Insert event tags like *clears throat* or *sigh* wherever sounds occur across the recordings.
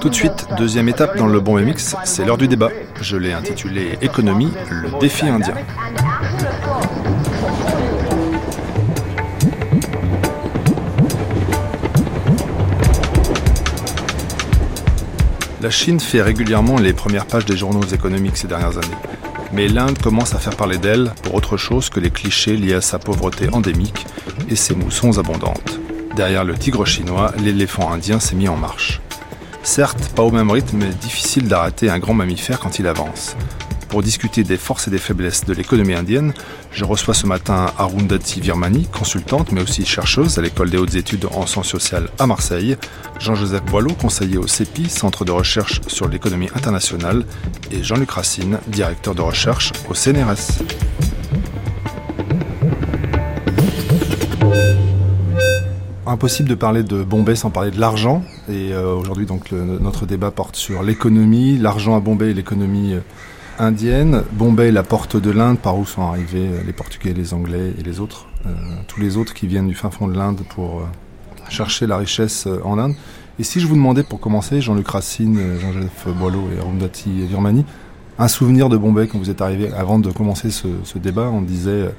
Tout de suite, deuxième étape dans le bon mix, c'est l'heure du débat. Je l'ai intitulé Économie, le défi indien. La Chine fait régulièrement les premières pages des journaux économiques ces dernières années. Mais l'Inde commence à faire parler d'elle pour autre chose que les clichés liés à sa pauvreté endémique et ses moussons abondantes. Derrière le tigre chinois, l'éléphant indien s'est mis en marche. Certes, pas au même rythme, mais difficile d'arrêter un grand mammifère quand il avance. Pour discuter des forces et des faiblesses de l'économie indienne, je reçois ce matin Arundhati Virmani, consultante mais aussi chercheuse à l'école des hautes études en sciences sociales à Marseille, Jean-Joseph Boileau, conseiller au CEPI, Centre de recherche sur l'économie internationale, et Jean-Luc Racine, directeur de recherche au CNRS. Impossible de parler de Bombay sans parler de l'argent. Et euh, aujourd'hui, donc, notre débat porte sur l'économie, l'argent à Bombay et l'économie euh, indienne. Bombay, la porte de l'Inde, par où sont arrivés euh, les Portugais, les Anglais et les autres. Tous les autres qui viennent du fin fond de l'Inde pour chercher la richesse en Inde. Et si je vous demandais pour commencer, Jean-Luc Racine, Jean-Joseph Boileau et Arundhati Virmani, un souvenir de Bombay quand vous êtes arrivé, avant de commencer ce, ce débat, on disait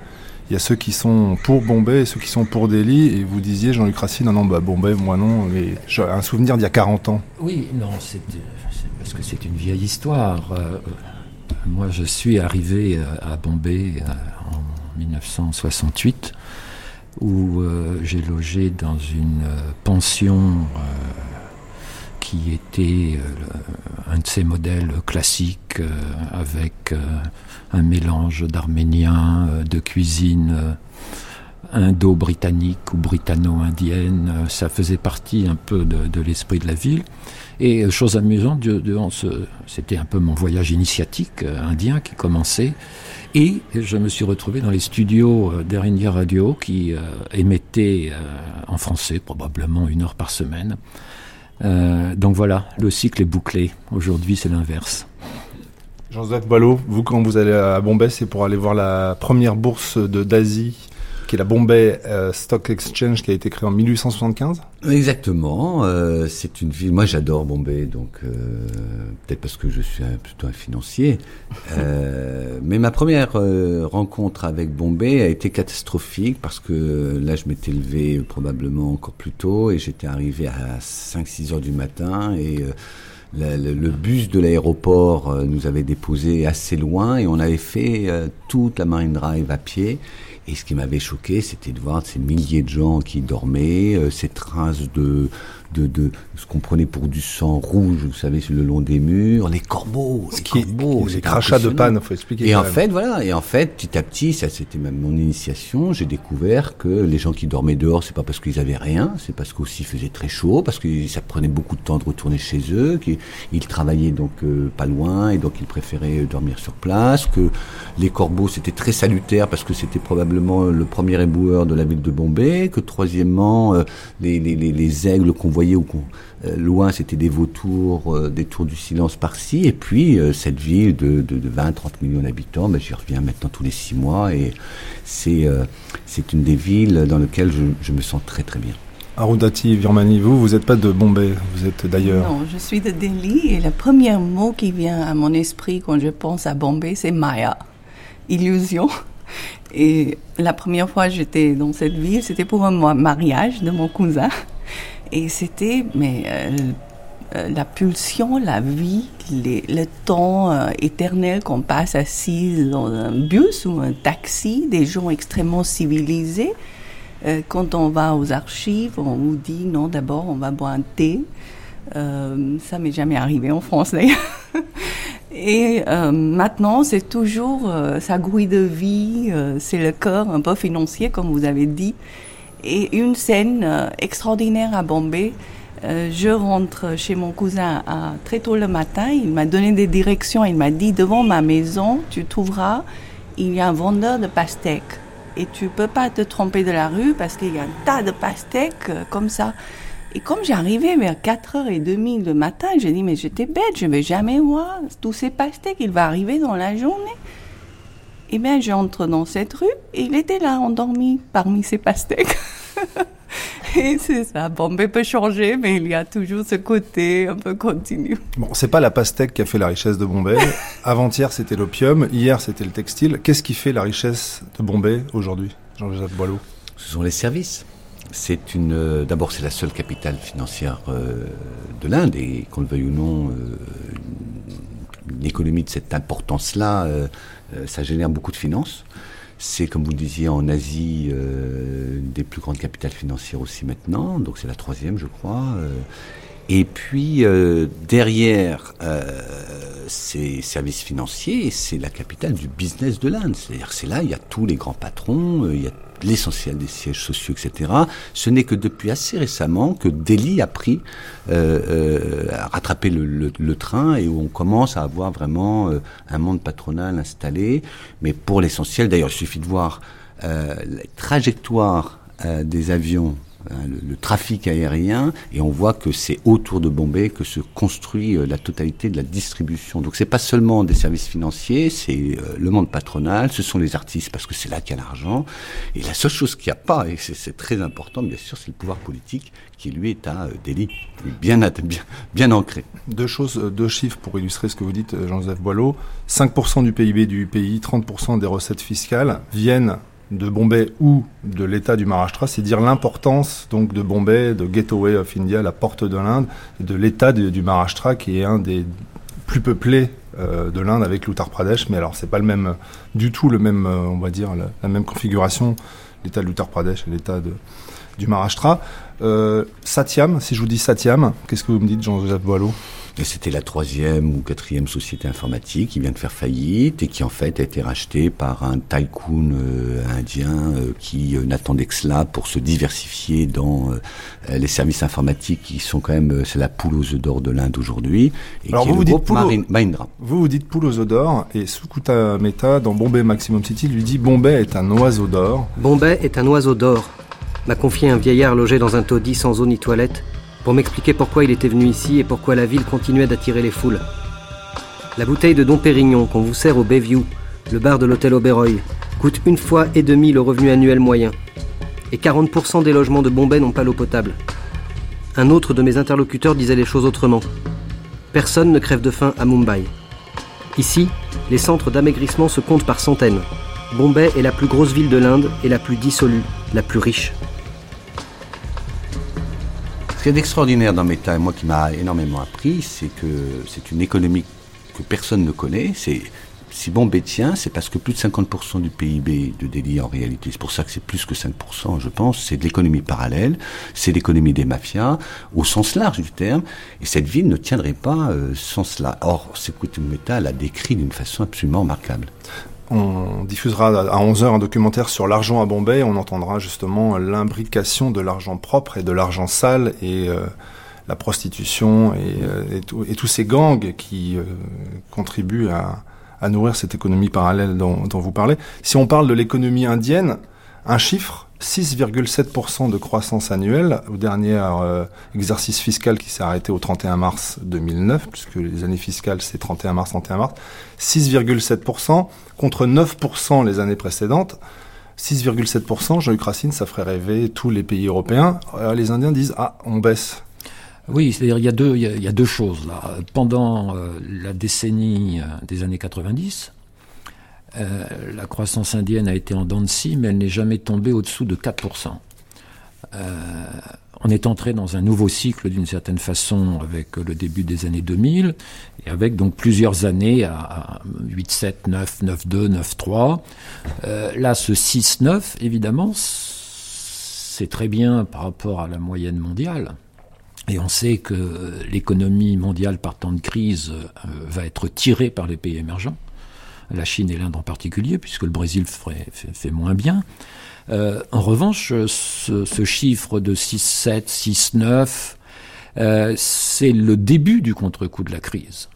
il y a ceux qui sont pour Bombay et ceux qui sont pour Delhi, et vous disiez, Jean-Luc Racine, non, non, bah Bombay, moi non, mais un souvenir d'il y a 40 ans. Oui, non, c'est parce que c'est une vieille histoire. Moi, je suis arrivé euh, à Bombay euh, en 1968, où euh, j'ai logé dans une pension qui était un de ces modèles classiques avec un mélange d'arménien, de cuisine indo-britannique ou britanno-indienne. Ça faisait partie un peu de l'esprit de la ville. Et euh, chose amusante, c'était un peu mon voyage initiatique euh, indien qui commençait. Et je me suis retrouvé dans les studios euh, d'Air Radio qui émettaient en français probablement une heure par semaine. Donc voilà, le cycle est bouclé. Aujourd'hui, c'est l'inverse. Joseph Ballot, vous quand vous allez à Bombay, c'est pour aller voir la première bourse d'Asie qui est la Bombay euh, Stock Exchange qui a été créée en 1875 Exactement. Euh, c'est une ville. Moi, j'adore Bombay, donc euh, peut-être parce que je suis plutôt un financier. *laughs* mais ma première rencontre avec Bombay a été catastrophique parce que là, je m'étais levé probablement encore plus tôt et j'étais arrivé à 5-6 heures du matin et le, bus de l'aéroport nous avait déposé assez loin et on avait fait toute la Marine Drive à pied. Et ce qui m'avait choqué, c'était de voir ces milliers de gens qui dormaient, euh, ces traces de, de, de ce qu'on prenait pour du sang rouge, vous savez, sur le long des murs, les corbeaux, les corbeaux, les crachats de panne, faut expliquer. Et en fait, voilà, et en fait, petit à petit, ça c'était même mon initiation, j'ai découvert que les gens qui dormaient dehors, c'est pas parce qu'ils avaient rien, c'est parce qu'aussi faisait très chaud, parce que ça prenait beaucoup de temps de retourner chez eux, qu'ils travaillaient donc euh, pas loin et donc ils préféraient dormir sur place, que les corbeaux c'était très salutaire parce que c'était probablement le premier éboueur de la ville de Bombay, que troisièmement euh, les, les, les, les aigles qu'on voyez où euh, loin c'était des vautours, euh, des tours du silence par-ci, et puis euh, cette ville de, 20-30 millions d'habitants, ben, j'y reviens maintenant tous les six mois, et c'est c'est une des villes dans lesquelles je, me sens très très bien. Arundhati Virmani, vous, vous n'êtes pas de Bombay, vous êtes d'ailleurs. Non, je suis de Delhi et le premier mot qui vient à mon esprit quand je pense à Bombay, c'est Maya, illusion. Et la première fois que j'étais dans cette ville, c'était pour un mariage de mon cousin. Et c'était, mais euh, euh, la pulsion, la vie, le temps euh, éternel qu'on passe assis dans un bus ou un taxi, des gens extrêmement civilisés. quand on va aux archives, on vous dit non, d'abord on va boire un thé. ça m'est jamais arrivé en France d'ailleurs. *laughs* Et maintenant, c'est toujours sa grouille de vie, c'est le corps un peu financier, comme vous avez dit. Et une scène euh, extraordinaire à Bombay. Euh, je rentre chez mon cousin à, très tôt le matin. Il m'a donné des directions. Il m'a dit devant ma maison, tu trouveras, il y a un vendeur de pastèques. Et tu peux pas te tromper de la rue parce qu'il y a un tas de pastèques euh, comme ça. Et comme j'arrivais vers 4h30 le matin, j'ai dit, mais j'étais bête, je vais jamais voir tous ces pastèques, il va arriver dans la journée. Eh bien, j'entre dans cette rue et il était là, endormi parmi ces pastèques. *laughs* Oui, c'est ça. Bombay peut changer, mais il y a toujours ce côté un peu continu. Bon, c'est pas la pastèque qui a fait la richesse de Bombay. Avant-hier, c'était l'opium. Hier, c'était le textile. Qu'est-ce qui fait la richesse de Bombay aujourd'hui, Jean-Joseph Boileau? Ce sont les services. C'est une. Euh, d'abord, c'est la seule capitale financière euh, de l'Inde et qu'on le veuille ou non, euh, une économie de cette importance-là, ça génère beaucoup de finances. C'est, comme vous le disiez, en Asie, des plus grandes capitales financières aussi maintenant. Donc c'est la troisième, je crois. Et puis derrière ces services financiers, c'est la capitale du business de l'Inde. C'est-à-dire c'est là, il y a tous les grands patrons, il y a l'essentiel des sièges sociaux, etc. Ce n'est que depuis assez récemment que Delhi a pris, euh, euh, a rattrapé le, train et où on commence à avoir vraiment euh, un monde patronal installé. Mais pour l'essentiel, d'ailleurs, il suffit de voir la trajectoire des avions Hein, le, trafic aérien, et on voit que c'est autour de Bombay que se construit euh, la totalité de la distribution. Donc c'est pas seulement des services financiers, c'est euh, le monde patronal, ce sont les artistes parce que c'est là qu'il y a l'argent. Et la seule chose qu'il n'y a pas, et c'est très important bien sûr, c'est le pouvoir politique qui lui est à euh, Delhi, bien, ancré. Deux choses, deux chiffres pour illustrer ce que vous dites, Jean-Joseph Boileau. 5% du PIB du pays, 30% des recettes fiscales viennent de Bombay ou de l'État du Maharashtra, c'est dire l'importance donc de Bombay, de Gateway of India, la porte de l'Inde, de l'État du Maharashtra qui est un des plus peuplés euh, de l'Inde avec l'Uttar Pradesh, mais alors c'est pas le même du tout le même, euh, on va dire la, même configuration, l'État de l'Uttar Pradesh et l'État du Maharashtra. Euh, Satyam, si je vous dis Satyam, qu'est-ce que vous me dites, Jean-Joseph Boileau? Et c'était la troisième ou quatrième société informatique qui vient de faire faillite et qui en fait a été rachetée par un tycoon euh, indien euh, qui euh, n'attendait que cela pour se diversifier dans les services informatiques qui sont quand même, c'est la poule aux œufs d'or de l'Inde aujourd'hui. Et Alors vous, vous dites poule Vous vous dites poule aux œufs d'or et Sukuta Mehta dans Bombay Maximum City lui dit Bombay est un oiseau d'or. Bombay est un oiseau d'or, m'a confié un vieillard logé dans un taudis sans eau ni toilette pour m'expliquer pourquoi il était venu ici et pourquoi la ville continuait d'attirer les foules. La bouteille de Dom Pérignon qu'on vous sert au Bayview, le bar de l'hôtel Oberoi, coûte une fois et demi le revenu annuel moyen. Et 40% des logements de Bombay n'ont pas l'eau potable. Un autre de mes interlocuteurs disait les choses autrement. Personne ne crève de faim à Mumbai. Ici, les centres d'amaigrissement se comptent par centaines. Bombay est la plus grosse ville de l'Inde et la plus dissolue, la plus riche. Ce qui est extraordinaire dans Meta, et moi qui m'a énormément appris, c'est que c'est une économie que personne ne connaît. C'est si Bombay tient, c'est parce que plus de 50% du PIB de Delhi, en réalité, c'est pour ça que c'est plus que 5%, je pense, c'est de l'économie parallèle, c'est l'économie des mafias, au sens large du terme, et cette ville ne tiendrait pas euh, sans cela. Or, Sekou Meta l'a décrit d'une façon absolument remarquable. On diffusera à 11h un documentaire sur l'argent à Bombay. On entendra justement l'imbrication de l'argent propre et de l'argent sale et euh, la prostitution et, euh, tous ces gangs qui euh, contribuent à, nourrir cette économie parallèle dont, vous parlez. Si on parle de l'économie indienne, un chiffre 6,7% de croissance annuelle au dernier euh, exercice fiscal qui s'est arrêté au 31 mars 2009, puisque les années fiscales c'est 31 mars, 31 mars. 6,7% contre 9% les années précédentes. 6,7%, Jean-Luc Racine, ça ferait rêver tous les pays européens. Euh, les Indiens disent ah on baisse. Oui, c'est-à-dire il y a deux choses là. Pendant euh, la décennie des années 90, euh, la croissance indienne a été en dents de scie, mais elle n'est jamais tombée au-dessous de 4%. Euh, on est entré dans un nouveau cycle d'une certaine façon avec le début des années 2000 et avec donc plusieurs années à 8, 7, 9, 9, 2, 9, 3. là, ce 6, 9, évidemment, c'est très bien par rapport à la moyenne mondiale. Et on sait que l'économie mondiale partant de crise euh, va être tirée par les pays émergents la Chine et l'Inde en particulier, puisque le Brésil fait, moins bien. Euh, en revanche, ce, chiffre de 6,7, 6,9, euh, c'est le début du contre-coup de la crise.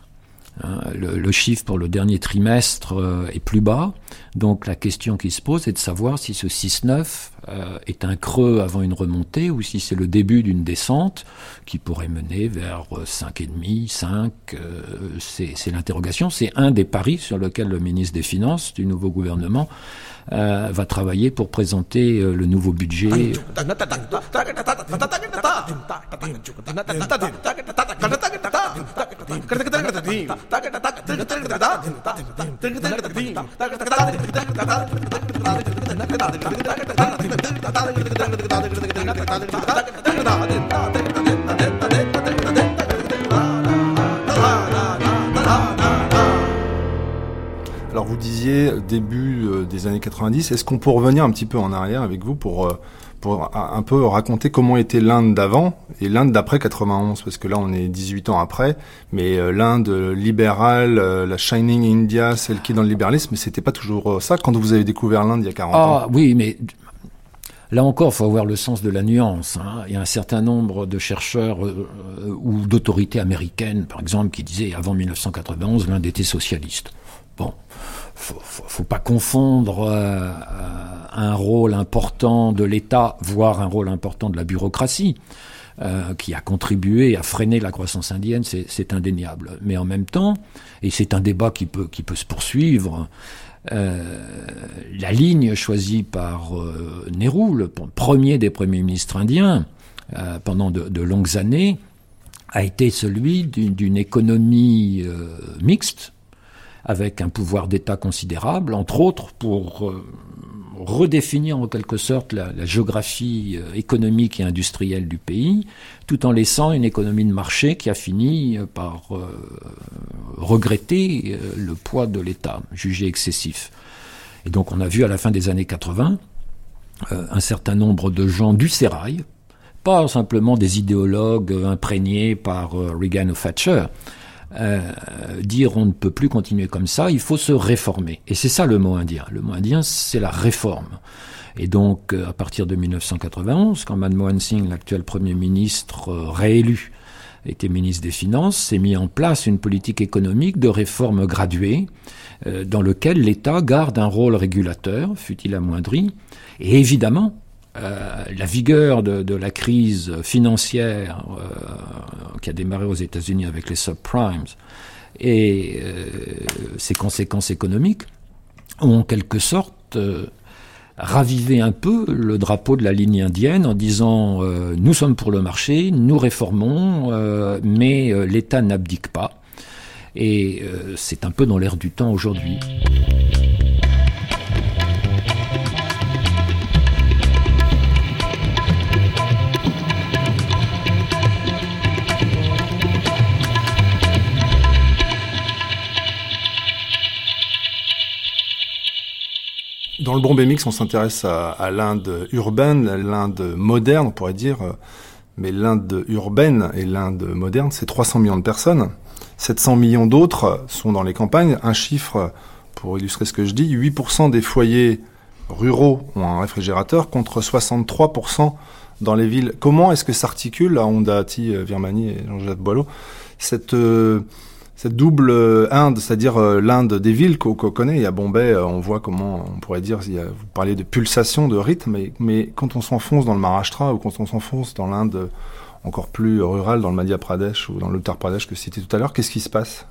Hein, le, chiffre pour le dernier trimestre euh, est plus bas. Donc la question qui se pose est de savoir si ce 6-9 euh, est un creux avant une remontée ou si c'est le début d'une descente qui pourrait mener vers 5,5, 5. Euh, c'est l'interrogation. C'est un des paris sur lequel le ministre des Finances du nouveau gouvernement va travailler pour présenter le nouveau budget. Alors vous disiez début euh, des années 90, est-ce qu'on peut revenir un petit peu en arrière avec vous pour euh, pour un peu raconter comment était l'Inde d'avant et l'Inde d'après 91, parce que là on est 18 ans après, mais euh, l'Inde libérale, euh, la Shining India, celle qui est dans le libéralisme, c'était pas toujours euh, ça quand vous avez découvert l'Inde il y a 40 ans. Ah oui, mais Là encore, il faut avoir le sens de la nuance. Hein. Il y a un certain nombre de chercheurs ou d'autorités américaines, par exemple, qui disaient avant 1991, l'Inde était socialiste. Bon, faut, faut, pas confondre euh, un rôle important de l'État, voire un rôle important de la bureaucratie. Euh, qui a contribué à freiner la croissance indienne, c'est indéniable. Mais en même temps, et c'est un débat qui peut, qui peut se poursuivre, euh, la ligne choisie par euh, Nehru, le premier des premiers ministres indiens, euh, pendant de, de, longues années, a été celui d'une économie mixte, avec un pouvoir d'État considérable, entre autres pour euh, redéfinir en quelque sorte la, géographie euh, économique et industrielle du pays, tout en laissant une économie de marché qui a fini euh, par regretter le poids de l'État, jugé excessif. Et donc on a vu à la fin des années 80 un certain nombre de gens du sérail, pas simplement des idéologues imprégnés par Reagan ou Thatcher, euh, dire on ne peut plus continuer comme ça, il faut se réformer. Et c'est ça le mot indien. Le mot indien, c'est la réforme. Et donc, euh, à partir de 1991, quand Manmohan Singh, l'actuel Premier ministre euh, réélu, était ministre des Finances, s'est mis en place une politique économique de réforme graduée, dans lequel l'État garde un rôle régulateur, fut-il amoindri, et évidemment, euh, la vigueur de, la crise financière euh, qui a démarré aux États-Unis avec les subprimes et euh, ses conséquences économiques ont en quelque sorte ravivé un peu le drapeau de la ligne indienne en disant nous sommes pour le marché, nous réformons, mais l'État n'abdique pas. Et c'est un peu dans l'air du temps aujourd'hui. Dans le Bombay Mix, on s'intéresse à, l'Inde urbaine, l'Inde moderne, on pourrait dire. Mais l'Inde urbaine et l'Inde moderne, c'est 300 millions de personnes. 700 millions d'autres sont dans les campagnes. Un chiffre, pour illustrer ce que je dis, 8% des foyers ruraux ont un réfrigérateur contre 63% dans les villes. Comment est-ce que s'articule à Ondati, Virmani et Jean-Jacques Boileau cette... Euh, cette double euh, Inde, c'est-à-dire euh, l'Inde des villes qu'on connaît. Et à Bombay, euh, on voit comment, on pourrait dire, vous parlez de pulsation, de rythme, mais, quand on s'enfonce dans le Maharashtra ou quand on s'enfonce dans l'Inde encore plus rurale, dans le Madhya Pradesh ou dans l'Uttar Pradesh que cité tout à l'heure, qu'est-ce qui se passe?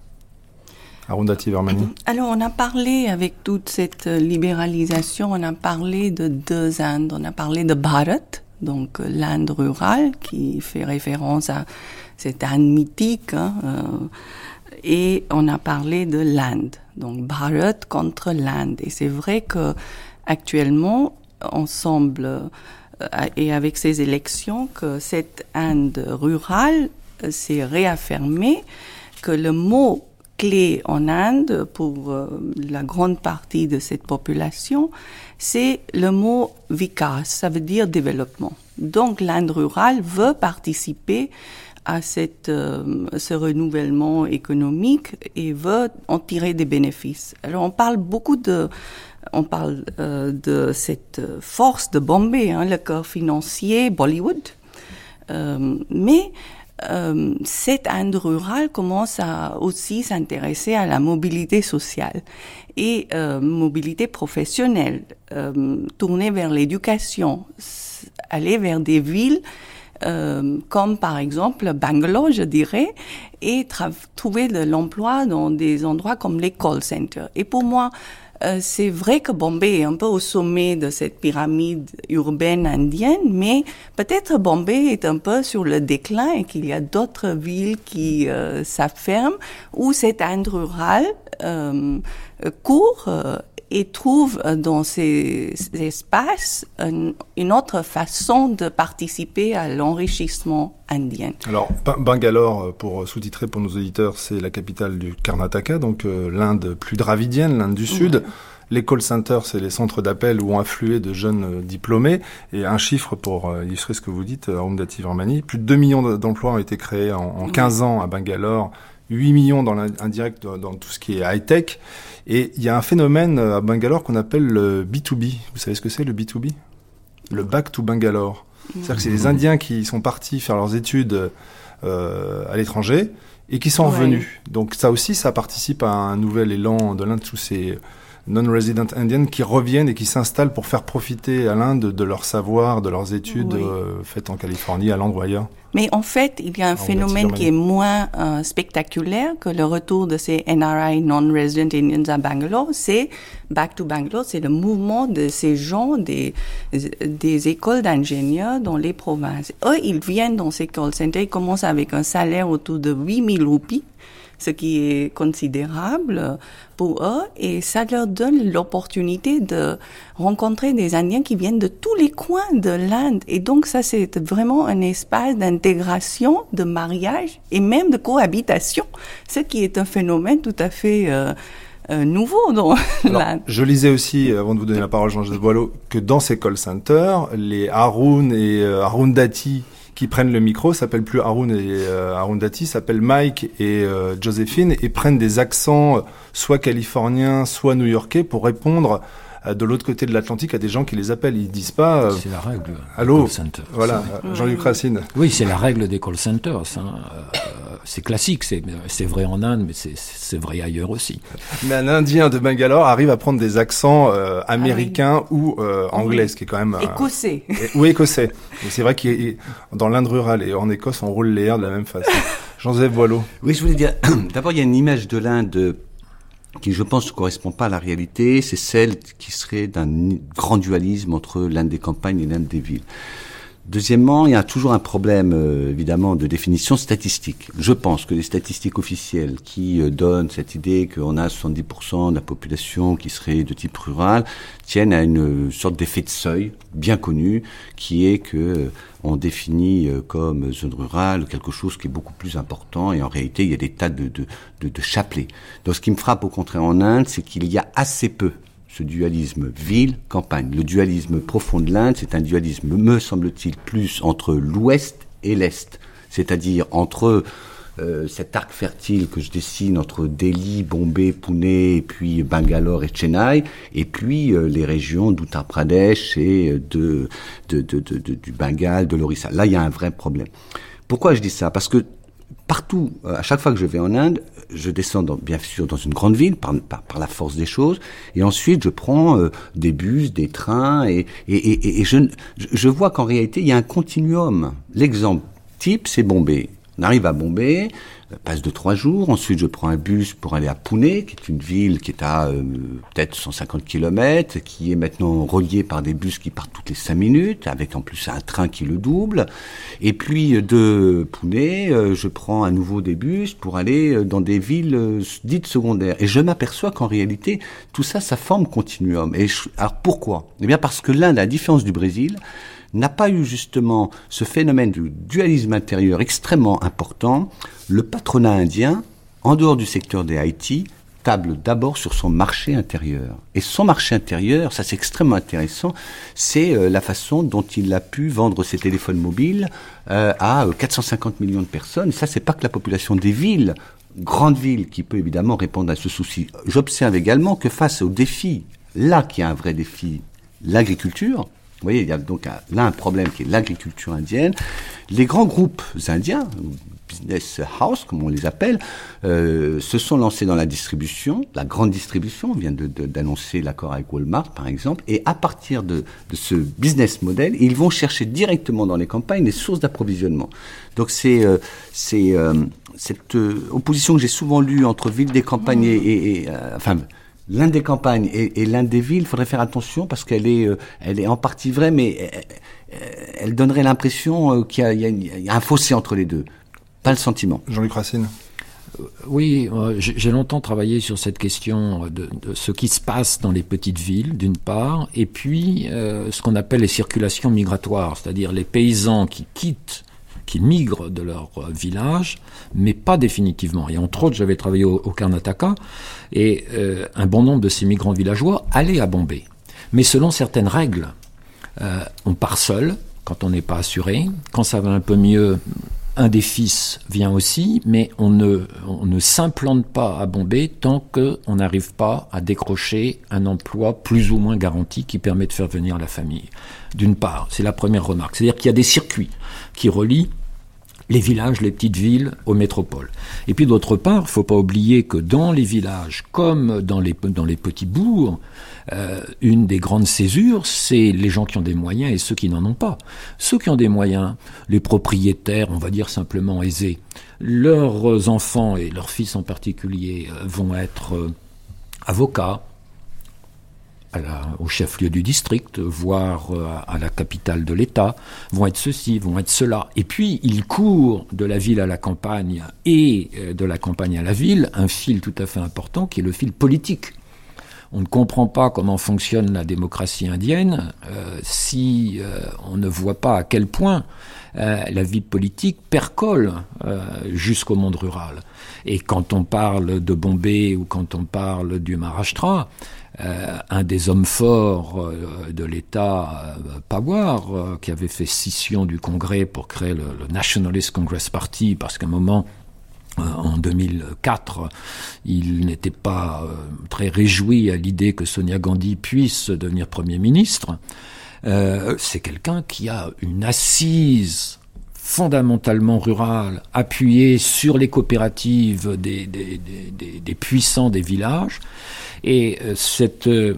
Alors, on a parlé avec toute cette libéralisation, on a parlé de deux Indes. On a parlé de Bharat, donc l'Inde rurale, qui fait référence à cette Inde mythique. Hein, et on a parlé de l'Inde, donc Bharat contre l'Inde. Et c'est vrai que actuellement, on semble, euh, et avec ces élections, que cette Inde rurale s'est réaffirmée, que le mot clé en Inde pour euh, la grande partie de cette population, c'est le mot vikas, ça veut dire développement. Donc l'Inde rurale veut participer à cette, euh, ce renouvellement économique et veut en tirer des bénéfices. Alors on parle beaucoup de, on parle euh, de cette force de Bombay, hein, le corps financier Bollywood, euh, mais euh, cette Inde rurale commence à aussi s'intéresser à la mobilité sociale et euh, mobilité professionnelle, euh, tourner vers l'éducation, aller vers des villes euh, comme par exemple Bangalore, je dirais, et trouver de l'emploi dans des endroits comme les call centers. Et pour moi, euh, c'est vrai que Bombay est un peu au sommet de cette pyramide urbaine indienne, mais peut-être Bombay est un peu sur le déclin et qu'il y a d'autres villes qui euh, s'affirment où cette Inde rurale euh, court euh, et trouve euh, dans ces espaces une autre façon de participer à l'enrichissement indien. Alors, Bangalore, euh, pour sous-titrer pour nos auditeurs, c'est la capitale du Karnataka, donc euh, l'Inde plus dravidienne, l'Inde du Sud. Les call centers, c'est les centres d'appel où ont afflué de jeunes diplômés. Et un chiffre pour illustrer ce que vous dites, Arundhati Vermani, plus de 2 millions d'emplois ont été créés en, en 15 ans à Bangalore, 8 millions dans l'indirect, dans tout ce qui est high-tech. Et il y a un phénomène euh, à Bangalore qu'on appelle le B2B. Vous savez ce que c'est le B2B Le Back to Bangalore. C'est-à-dire que c'est les Indiens qui sont partis faire leurs études euh, à l'étranger et qui sont revenus. Donc ça aussi, ça participe à un nouvel élan de l'un de tous ces non-resident indiennes qui reviennent et qui s'installent pour faire profiter à l'Inde de leur savoir, de leurs études euh, faites en Californie, à l'endroit ailleurs. Mais en fait, il y a un phénomène qui est moins euh, spectaculaire que le retour de ces NRI, non-resident Indians à Bangalore. C'est Back to Bangalore, c'est le mouvement de ces gens des, des écoles d'ingénieurs dans les provinces. Eux, ils viennent dans ces call centers, ils commencent avec un salaire autour de 8000 roupies ce qui est considérable pour eux et ça leur donne l'opportunité de rencontrer des Indiens qui viennent de tous les coins de l'Inde. Et donc ça, c'est vraiment un espace d'intégration, de mariage et même de cohabitation, ce qui est un phénomène tout à fait... Euh, euh, nouveau dans *laughs* l'Inde. Je lisais aussi, avant de vous donner la parole, Jean-Joseph Boileau, que dans ces call centers, les Haroun et euh, Haroun Dati qui prennent le micro s'appellent plus Haroun et euh, Haroun s'appellent Mike et euh, Joséphine et prennent des accents euh, soit californiens, soit new-yorkais pour répondre de l'autre côté de l'Atlantique à des gens qui les appellent. Ils disent pas. c'est la règle. Allô. Voilà, Jean-Luc Racine. Oui, c'est la règle des call centers. Hein. c'est classique, c'est vrai en Inde, mais c'est vrai ailleurs aussi. Mais un Indien de Bangalore arrive à prendre des accents américains ah ou anglais, ce qui est quand même écossais. ou écossais. C'est vrai qu'il dans l'Inde rurale et en Écosse, on roule les airs de la même façon. Jean-Joseph Boileau. Oui, je voulais dire. *clears throat* D'abord, il y a une image de l'Inde qui, je pense, ne correspond pas à la réalité, c'est celle qui serait d'un grand dualisme entre l'Inde des campagnes et l'Inde des villes. Deuxièmement, il y a toujours un problème, euh, évidemment, de définition statistique. Je pense que les statistiques officielles qui euh, donnent cette idée qu'on a 70% de la population qui serait de type rural tiennent à une sorte d'effet de seuil bien connu, qui est que euh, on définit comme zone rurale quelque chose qui est beaucoup plus important, et en réalité, il y a des tas de, de, de, de chapelets. Donc, ce qui me frappe au contraire en Inde, c'est qu'il y a assez peu ce dualisme ville-campagne. Le dualisme profond de l'Inde, c'est un dualisme, me semble-t-il, plus entre l'ouest et l'est, c'est-à-dire entre euh, cet arc fertile que je dessine entre Delhi, Bombay, Pune, et puis Bangalore et Chennai, et puis euh, les régions d'Uttar Pradesh et euh, de, du Bengale, de l'Orissa. Là, il y a un vrai problème. Pourquoi je dis ça? Parce que partout, à chaque fois que je vais en Inde, je descends bien sûr dans une grande ville par, la force des choses, et ensuite je prends des bus, des trains, et je, je vois qu'en réalité il y a un continuum. L'exemple type, c'est Bombay. On arrive à Bombay, passe de trois jours. Ensuite, je prends un bus pour aller à Pune, qui est une ville qui est à euh, peut-être 150 km, qui est maintenant reliée par des bus qui partent toutes les cinq minutes, avec en plus un train qui le double. Et puis de Pune, euh, je prends à nouveau des bus pour aller euh, dans des villes dites secondaires. Et je m'aperçois qu'en réalité, tout ça, ça forme continuum. Et alors pourquoi? Eh bien parce que l'Inde, à la différence du Brésil, n'a pas eu justement ce phénomène du dualisme intérieur extrêmement important, le patronat indien, en dehors du secteur des Haïti, table d'abord sur son marché intérieur. Et son marché intérieur, ça c'est extrêmement intéressant, c'est euh, la façon dont il a pu vendre ses téléphones mobiles euh, à 450 euh, millions de personnes. Ça, c'est pas que la population des villes, grandes villes, qui peut évidemment répondre à ce souci. J'observe également que face au défi, là qui a un vrai défi, l'agriculture, vous voyez, il y a donc là un problème qui est l'agriculture indienne. Les grands groupes indiens, business house, comme on les appelle, euh, se sont lancés dans la distribution, la grande distribution. On vient d'annoncer l'accord avec Walmart, par exemple. Et à partir de, de, ce business model, ils vont chercher directement dans les campagnes des sources d'approvisionnement. Donc c'est euh, euh, cette opposition que j'ai souvent lue entre ville des campagnes et, et enfin l'un des campagnes et, l'un des villes, il faudrait faire attention parce qu'elle est, euh, elle est en partie vraie, mais euh, elle donnerait l'impression euh, qu'il y, a un fossé entre les deux. Pas le sentiment. Jean-Luc Racine. Oui, j'ai longtemps travaillé sur cette question de, ce qui se passe dans les petites villes, d'une part, et puis ce qu'on appelle les circulations migratoires, c'est-à-dire les paysans qui quittent qui migrent de leur euh, village, mais pas définitivement. Et entre autres, j'avais travaillé au, Karnataka, et euh, un bon nombre de ces migrants villageois allaient à Bombay. Mais selon certaines règles, euh, on part seul quand on n'est pas assuré. Quand ça va un peu mieux, un des fils vient aussi, mais on ne, on ne s'implante pas à Bombay tant qu'on n'arrive pas à décrocher un emploi plus ou moins garanti qui permet de faire venir la famille. D'une part, c'est la première remarque. C'est-à-dire qu'il y a des circuits qui relient les villages, les petites villes aux métropoles. Et puis d'autre part, il faut pas oublier que dans les villages, comme dans les, petits bourgs, euh, une des grandes césures, c'est les gens qui ont des moyens et ceux qui n'en ont pas. Ceux qui ont des moyens, les propriétaires, on va dire simplement aisés, leurs enfants et leurs fils en particulier euh, vont être au chef-lieu du district, voire euh, à la capitale de l'État, vont être ceci, vont être cela. Et puis, il court de la ville à la campagne et euh, de la campagne à la ville un fil tout à fait important qui est le fil politique. On ne comprend pas comment fonctionne la démocratie indienne euh, si on ne voit pas à quel point la vie politique percole jusqu'au monde rural. Et quand on parle de Bombay ou quand on parle du Maharashtra, un des hommes forts euh, de l'État, euh, Pawar, qui avait fait scission du Congrès pour créer le, Nationalist Congress Party, parce qu'à un moment, en 2004, il n'était pas très réjoui à l'idée que Sonia Gandhi puisse devenir Premier ministre. c'est quelqu'un qui a une assise fondamentalement rurale, appuyée sur les coopératives des, puissants des villages, et euh, cette euh,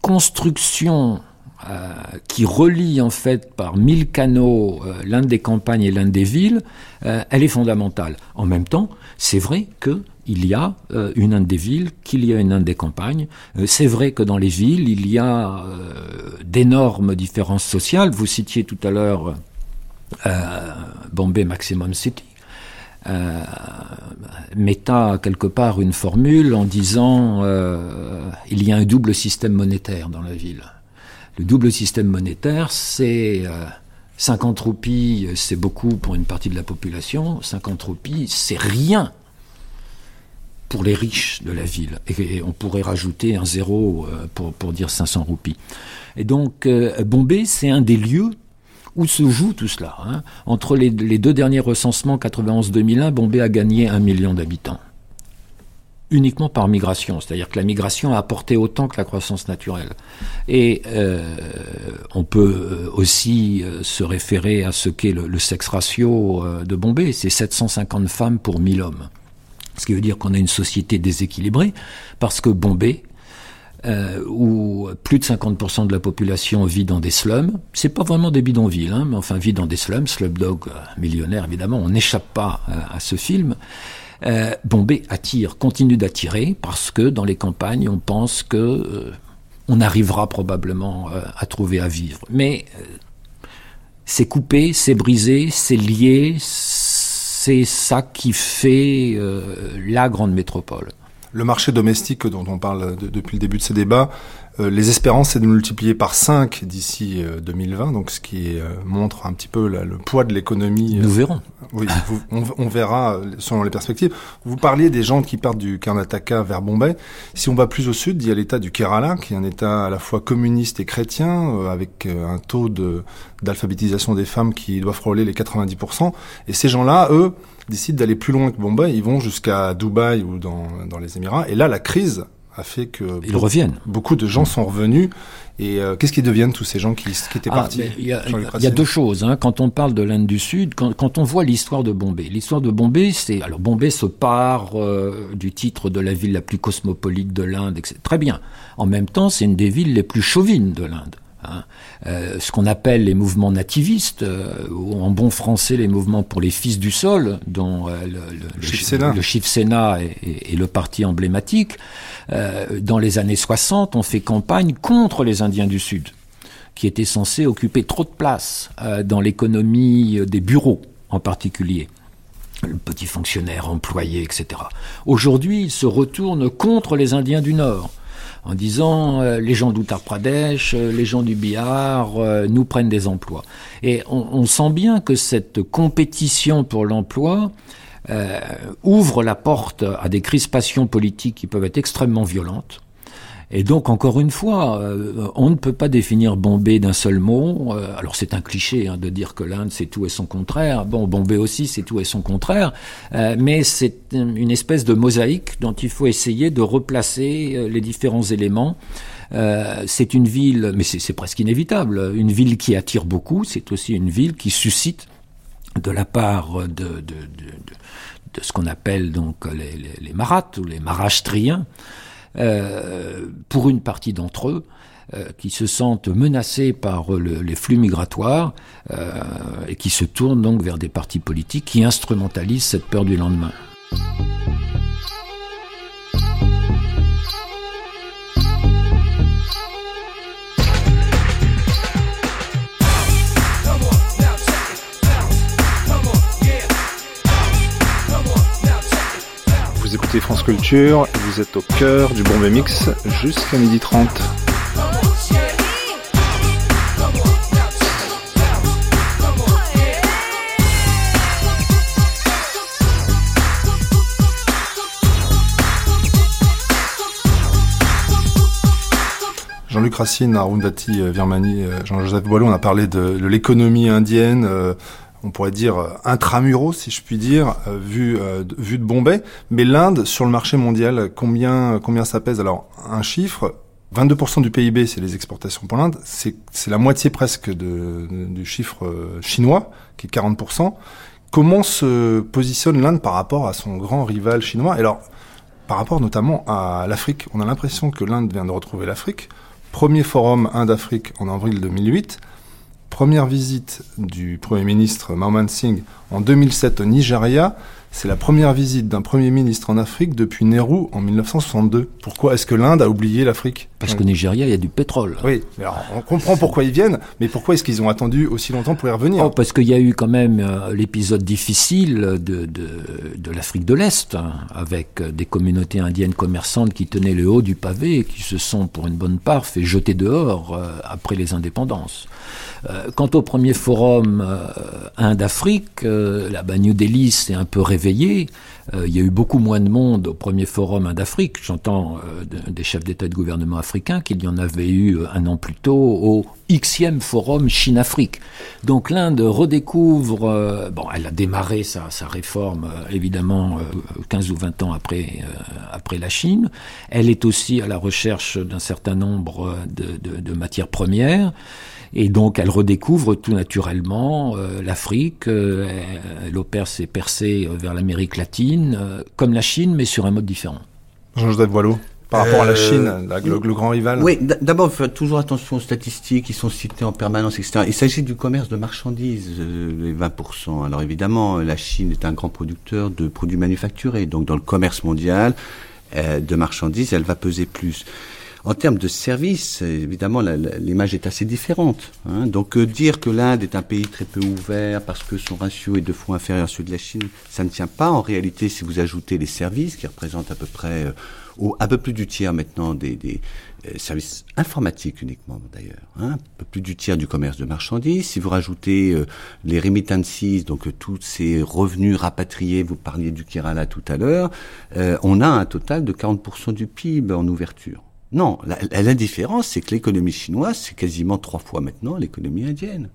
construction euh, qui relie en fait par mille canaux l'un des campagnes et l'un des villes, elle est fondamentale. En même temps, c'est vrai que il y a une Inde des villes, qu'il y a une Inde des campagnes. c'est vrai que dans les villes, il y a d'énormes différences sociales. Vous citiez tout à l'heure Bombay Maximum City euh, mettant quelque part une formule en disant euh, il y a un double système monétaire dans la ville. Le double système monétaire, c'est 50 euh, roupies, c'est beaucoup pour une partie de la population. 50 roupies, c'est rien pour les riches de la ville. Et, on pourrait rajouter un zéro euh, pour, pour dire 500 roupies. Et donc, Bombay, c'est un des lieux où se joue tout cela hein? Entre les, deux derniers recensements, 91-2001, Bombay a gagné un million d'habitants. Uniquement par migration, c'est-à-dire que la migration a apporté autant que la croissance naturelle. Et euh, on peut euh, aussi euh, se référer à ce qu'est le, sexe ratio de Bombay, c'est 750 femmes pour 1000 hommes. Ce qui veut dire qu'on a une société déséquilibrée, parce que Bombay euh, où plus de 50% de la population vit dans des slums. C'est pas vraiment des bidonvilles, hein, mais enfin vit dans des slums. Slumdog euh, millionnaire, évidemment, on n'échappe pas euh, à ce film. Euh, Bombay attire, continue d'attirer, parce que dans les campagnes, on pense que on arrivera probablement à trouver à vivre. Mais c'est coupé, c'est brisé, c'est lié, c'est ça qui fait la grande métropole le marché domestique dont on parle depuis le début de ces débats, euh, les espérances, c'est de multiplier par 5 d'ici 2020, euh, donc ce qui euh, montre un petit peu le poids de l'économie. Nous verrons. Oui, on, verra selon les perspectives. Vous parliez des gens qui partent du Karnataka vers Bombay. Si on va plus au sud, il y a l'État du Kerala, qui est un État à la fois communiste et chrétien, avec un taux d'alphabétisation des femmes qui doit frôler les 90%. Et ces gens-là, eux, décident d'aller plus loin que Bombay. Ils vont jusqu'à Dubaï ou dans, dans les Émirats. Et là, la crise a fait que ils reviennent. Beaucoup de gens sont revenus. Et euh, qu'est-ce qu'ils deviennent tous ces gens qui, qui étaient ah, partis Il y, a deux choses. Hein. Quand on parle de l'Inde du Sud, quand, quand on voit l'histoire de Bombay, l'histoire de Bombay, c'est alors Bombay se part euh, du titre de la ville la plus cosmopolite de l'Inde, etc. Très bien. En même temps, c'est une des villes les plus chauvines de l'Inde. Hein. Euh, ce qu'on appelle les mouvements nativistes, euh, ou en bon français les mouvements pour les fils du sol, dont euh, le, le, le, Shiv Sena est, le parti emblématique, dans les années 60, on fait campagne contre les Indiens du Sud, qui étaient censés occuper trop de place dans l'économie des bureaux en particulier le petit fonctionnaire employé, etc. Aujourd'hui, ils se retournent contre les Indiens du Nord en disant euh, les gens d'Uttar Pradesh, euh, les gens du Bihar euh, nous prennent des emplois. Et on, sent bien que cette compétition pour l'emploi ouvre la porte à des crispations politiques qui peuvent être extrêmement violentes et donc, encore une fois, euh, on ne peut pas définir Bombay d'un seul mot. Euh, alors, c'est un cliché hein, de dire que l'Inde, c'est tout et son contraire. Bon, Bombay aussi, c'est tout et son contraire. Euh, mais c'est une espèce de mosaïque dont il faut essayer de replacer les différents éléments. c'est une ville, mais c'est presque inévitable, une ville qui attire beaucoup. C'est aussi une ville qui suscite de la part de, ce qu'on appelle donc les, les, ou les marashtriens, euh, pour une partie d'entre eux, euh, qui se sentent menacés par les flux migratoires euh, et qui se tournent donc vers des partis politiques qui instrumentalisent cette peur du lendemain. France Culture, vous êtes au cœur du Bombay Mix jusqu'à midi 30. Jean-Luc Racine, Arundhati euh, Virmani, euh, Jean-Joseph Boileau, on a parlé de, l'économie indienne, euh, on pourrait dire euh, intramuros, si je puis dire, euh, vu euh, vu de Bombay. Mais l'Inde sur le marché mondial, combien ça pèse? Alors un chiffre. 22% du PIB, c'est les exportations pour l'Inde. C'est la moitié presque du chiffre chinois, qui est 40%. Comment se positionne l'Inde par rapport à son grand rival chinois? Alors, par rapport notamment à l'Afrique, on a l'impression que l'Inde vient de retrouver l'Afrique. Premier forum Inde-Afrique en avril 2008 première visite du Premier ministre Manmohan Singh en 2007 au Nigeria, c'est la première visite d'un Premier ministre en Afrique depuis Nehru en 1962. Pourquoi est-ce que l'Inde a oublié l'Afrique? Parce qu'au Nigeria, il y a du pétrole. Oui, alors on comprend pourquoi ils viennent, mais pourquoi est-ce qu'ils ont attendu aussi longtemps pour y revenir? Oh, Parce qu'il y a eu quand même euh, l'épisode difficile de l'Afrique de l'Est, hein, avec euh, des communautés indiennes commerçantes qui tenaient le haut du pavé et qui se sont, pour une bonne part, fait jeter dehors euh, après les indépendances. Euh, quant au premier forum euh, Inde-Afrique, euh, là-bas New Delhi s'est un peu réveillé. il y a eu beaucoup moins de monde au premier forum Inde-Afrique. J'entends des chefs d'État et de gouvernement africains qu'il y en avait eu un an plus tôt au Xème forum Chine-Afrique. Donc l'Inde redécouvre, bon, elle a démarré sa, sa réforme évidemment 15 ou 20 ans après, après la Chine. Elle est aussi à la recherche d'un certain nombre de, de, de matières premières. Et donc elle redécouvre tout naturellement euh, l'Afrique, euh, elle opère ses percées vers l'Amérique latine, euh, comme la Chine, mais sur un mode différent. Jean-Joseph Boileau par rapport à la Chine, le, grand rival Oui, d'abord, faites toujours attention aux statistiques qui sont citées en permanence, etc. Il s'agit du commerce de marchandises, les 20%. Alors évidemment, la Chine est un grand producteur de produits manufacturés, donc dans le commerce mondial de marchandises, elle va peser plus. En termes de services, évidemment, l'image est assez différente. Hein. Donc euh, dire que l'Inde est un pays très peu ouvert parce que son ratio est deux fois inférieur à celui de la Chine, ça ne tient pas. En réalité, si vous ajoutez les services, qui représentent à peu près, euh, un peu plus du tiers maintenant des, euh, services informatiques uniquement d'ailleurs, hein, un peu plus du tiers du commerce de marchandises. Si vous rajoutez les remittances, donc tous ces revenus rapatriés, vous parliez du Kerala tout à l'heure, on a un total de 40% du PIB en ouverture. Non, la, différence, c'est que l'économie chinoise, c'est quasiment trois fois maintenant l'économie indienne.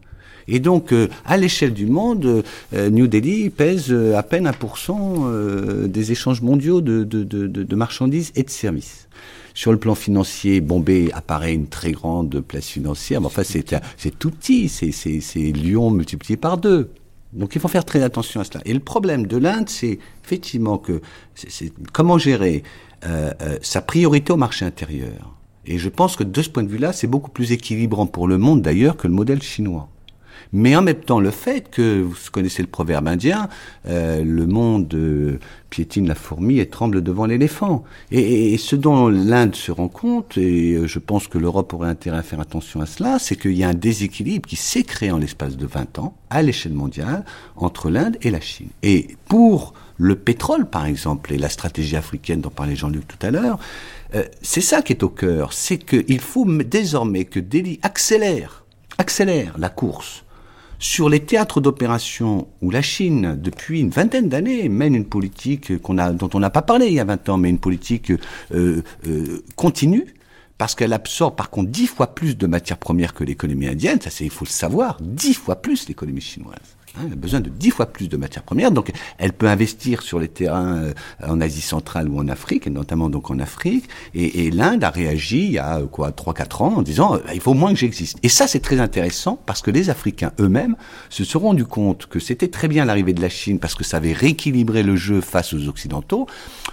Et donc, euh, à l'échelle du monde, euh, New Delhi pèse euh, à peine 1% des échanges mondiaux de, marchandises et de services. Sur le plan financier, Bombay apparaît une très grande place financière, mais enfin c'est c'est tout petit, c'est Lyon multiplié par deux. Donc il faut faire très attention à cela. Et le problème de l'Inde, c'est effectivement que c'est comment gérer euh, euh, sa priorité au marché intérieur. Et je pense que de ce point de vue-là, c'est beaucoup plus équilibrant pour le monde d'ailleurs que le modèle chinois. Mais en même temps, le fait que, vous connaissez le proverbe indien, euh, le monde piétine la fourmi et tremble devant l'éléphant. Et, ce dont l'Inde se rend compte, et je pense que l'Europe aurait intérêt à faire attention à cela, c'est qu'il y a un déséquilibre qui s'est créé en l'espace de 20 ans, à l'échelle mondiale, entre l'Inde et la Chine. Et pour le pétrole, par exemple, et la stratégie africaine dont parlait Jean-Luc tout à l'heure, c'est ça qui est au cœur, c'est qu'il faut désormais que Delhi accélère, accélère la course sur les théâtres d'opération où la Chine, depuis une vingtaine d'années, mène une politique dont on n'a pas parlé il y a 20 ans, mais une politique euh, euh, continue, parce qu'elle absorbe par contre dix fois plus de matières premières que l'économie indienne, ça c'est il faut le savoir, dix fois plus l'économie chinoise. Hein, elle a besoin de dix fois plus de matières premières, donc elle peut investir sur les terrains euh, en Asie centrale ou en Afrique, et notamment donc en Afrique. Et, et l'Inde a réagi il y a quoi trois quatre ans en disant euh, il faut moins que j'existe. Et ça c'est très intéressant parce que les Africains eux-mêmes se sont rendus compte que c'était très bien l'arrivée de la Chine parce que ça avait rééquilibré le jeu face aux Occidentaux,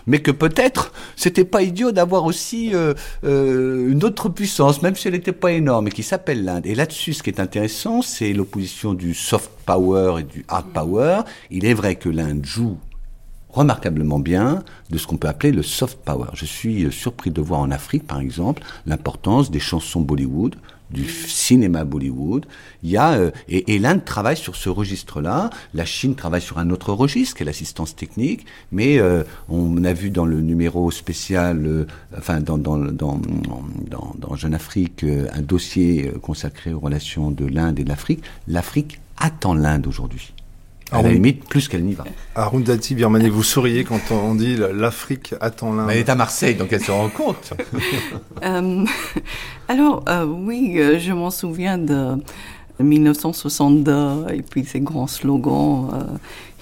mais que peut-être c'était pas idiot d'avoir aussi euh, euh, une autre puissance, même si elle n'était pas énorme, et qui s'appelle l'Inde. Et là-dessus, ce qui est intéressant, c'est l'opposition du soft power et du hard power. Il est vrai que l'Inde joue remarquablement bien de ce qu'on peut appeler le soft power. Je suis euh, surpris de voir en Afrique, par exemple, l'importance des chansons Bollywood, du cinéma Bollywood. Il y a euh, et, l'Inde travaille sur ce registre-là. La Chine travaille sur un autre registre, qui est l'assistance technique. Mais euh, on a vu dans le numéro spécial, enfin dans dans, dans dans dans Jeune Afrique, un dossier consacré aux relations de l'Inde et de l'Afrique. L'Afrique attend l'Inde aujourd'hui. À la limite, plus qu'elle n'y va. Arundhati Birmani, vous souriez quand on dit l'Afrique attend l'Inde. Elle est à Marseille, donc elle se rend compte. *laughs* euh, *laughs* alors, euh, oui, euh, je m'en souviens de 1962 et puis ces grands slogans euh,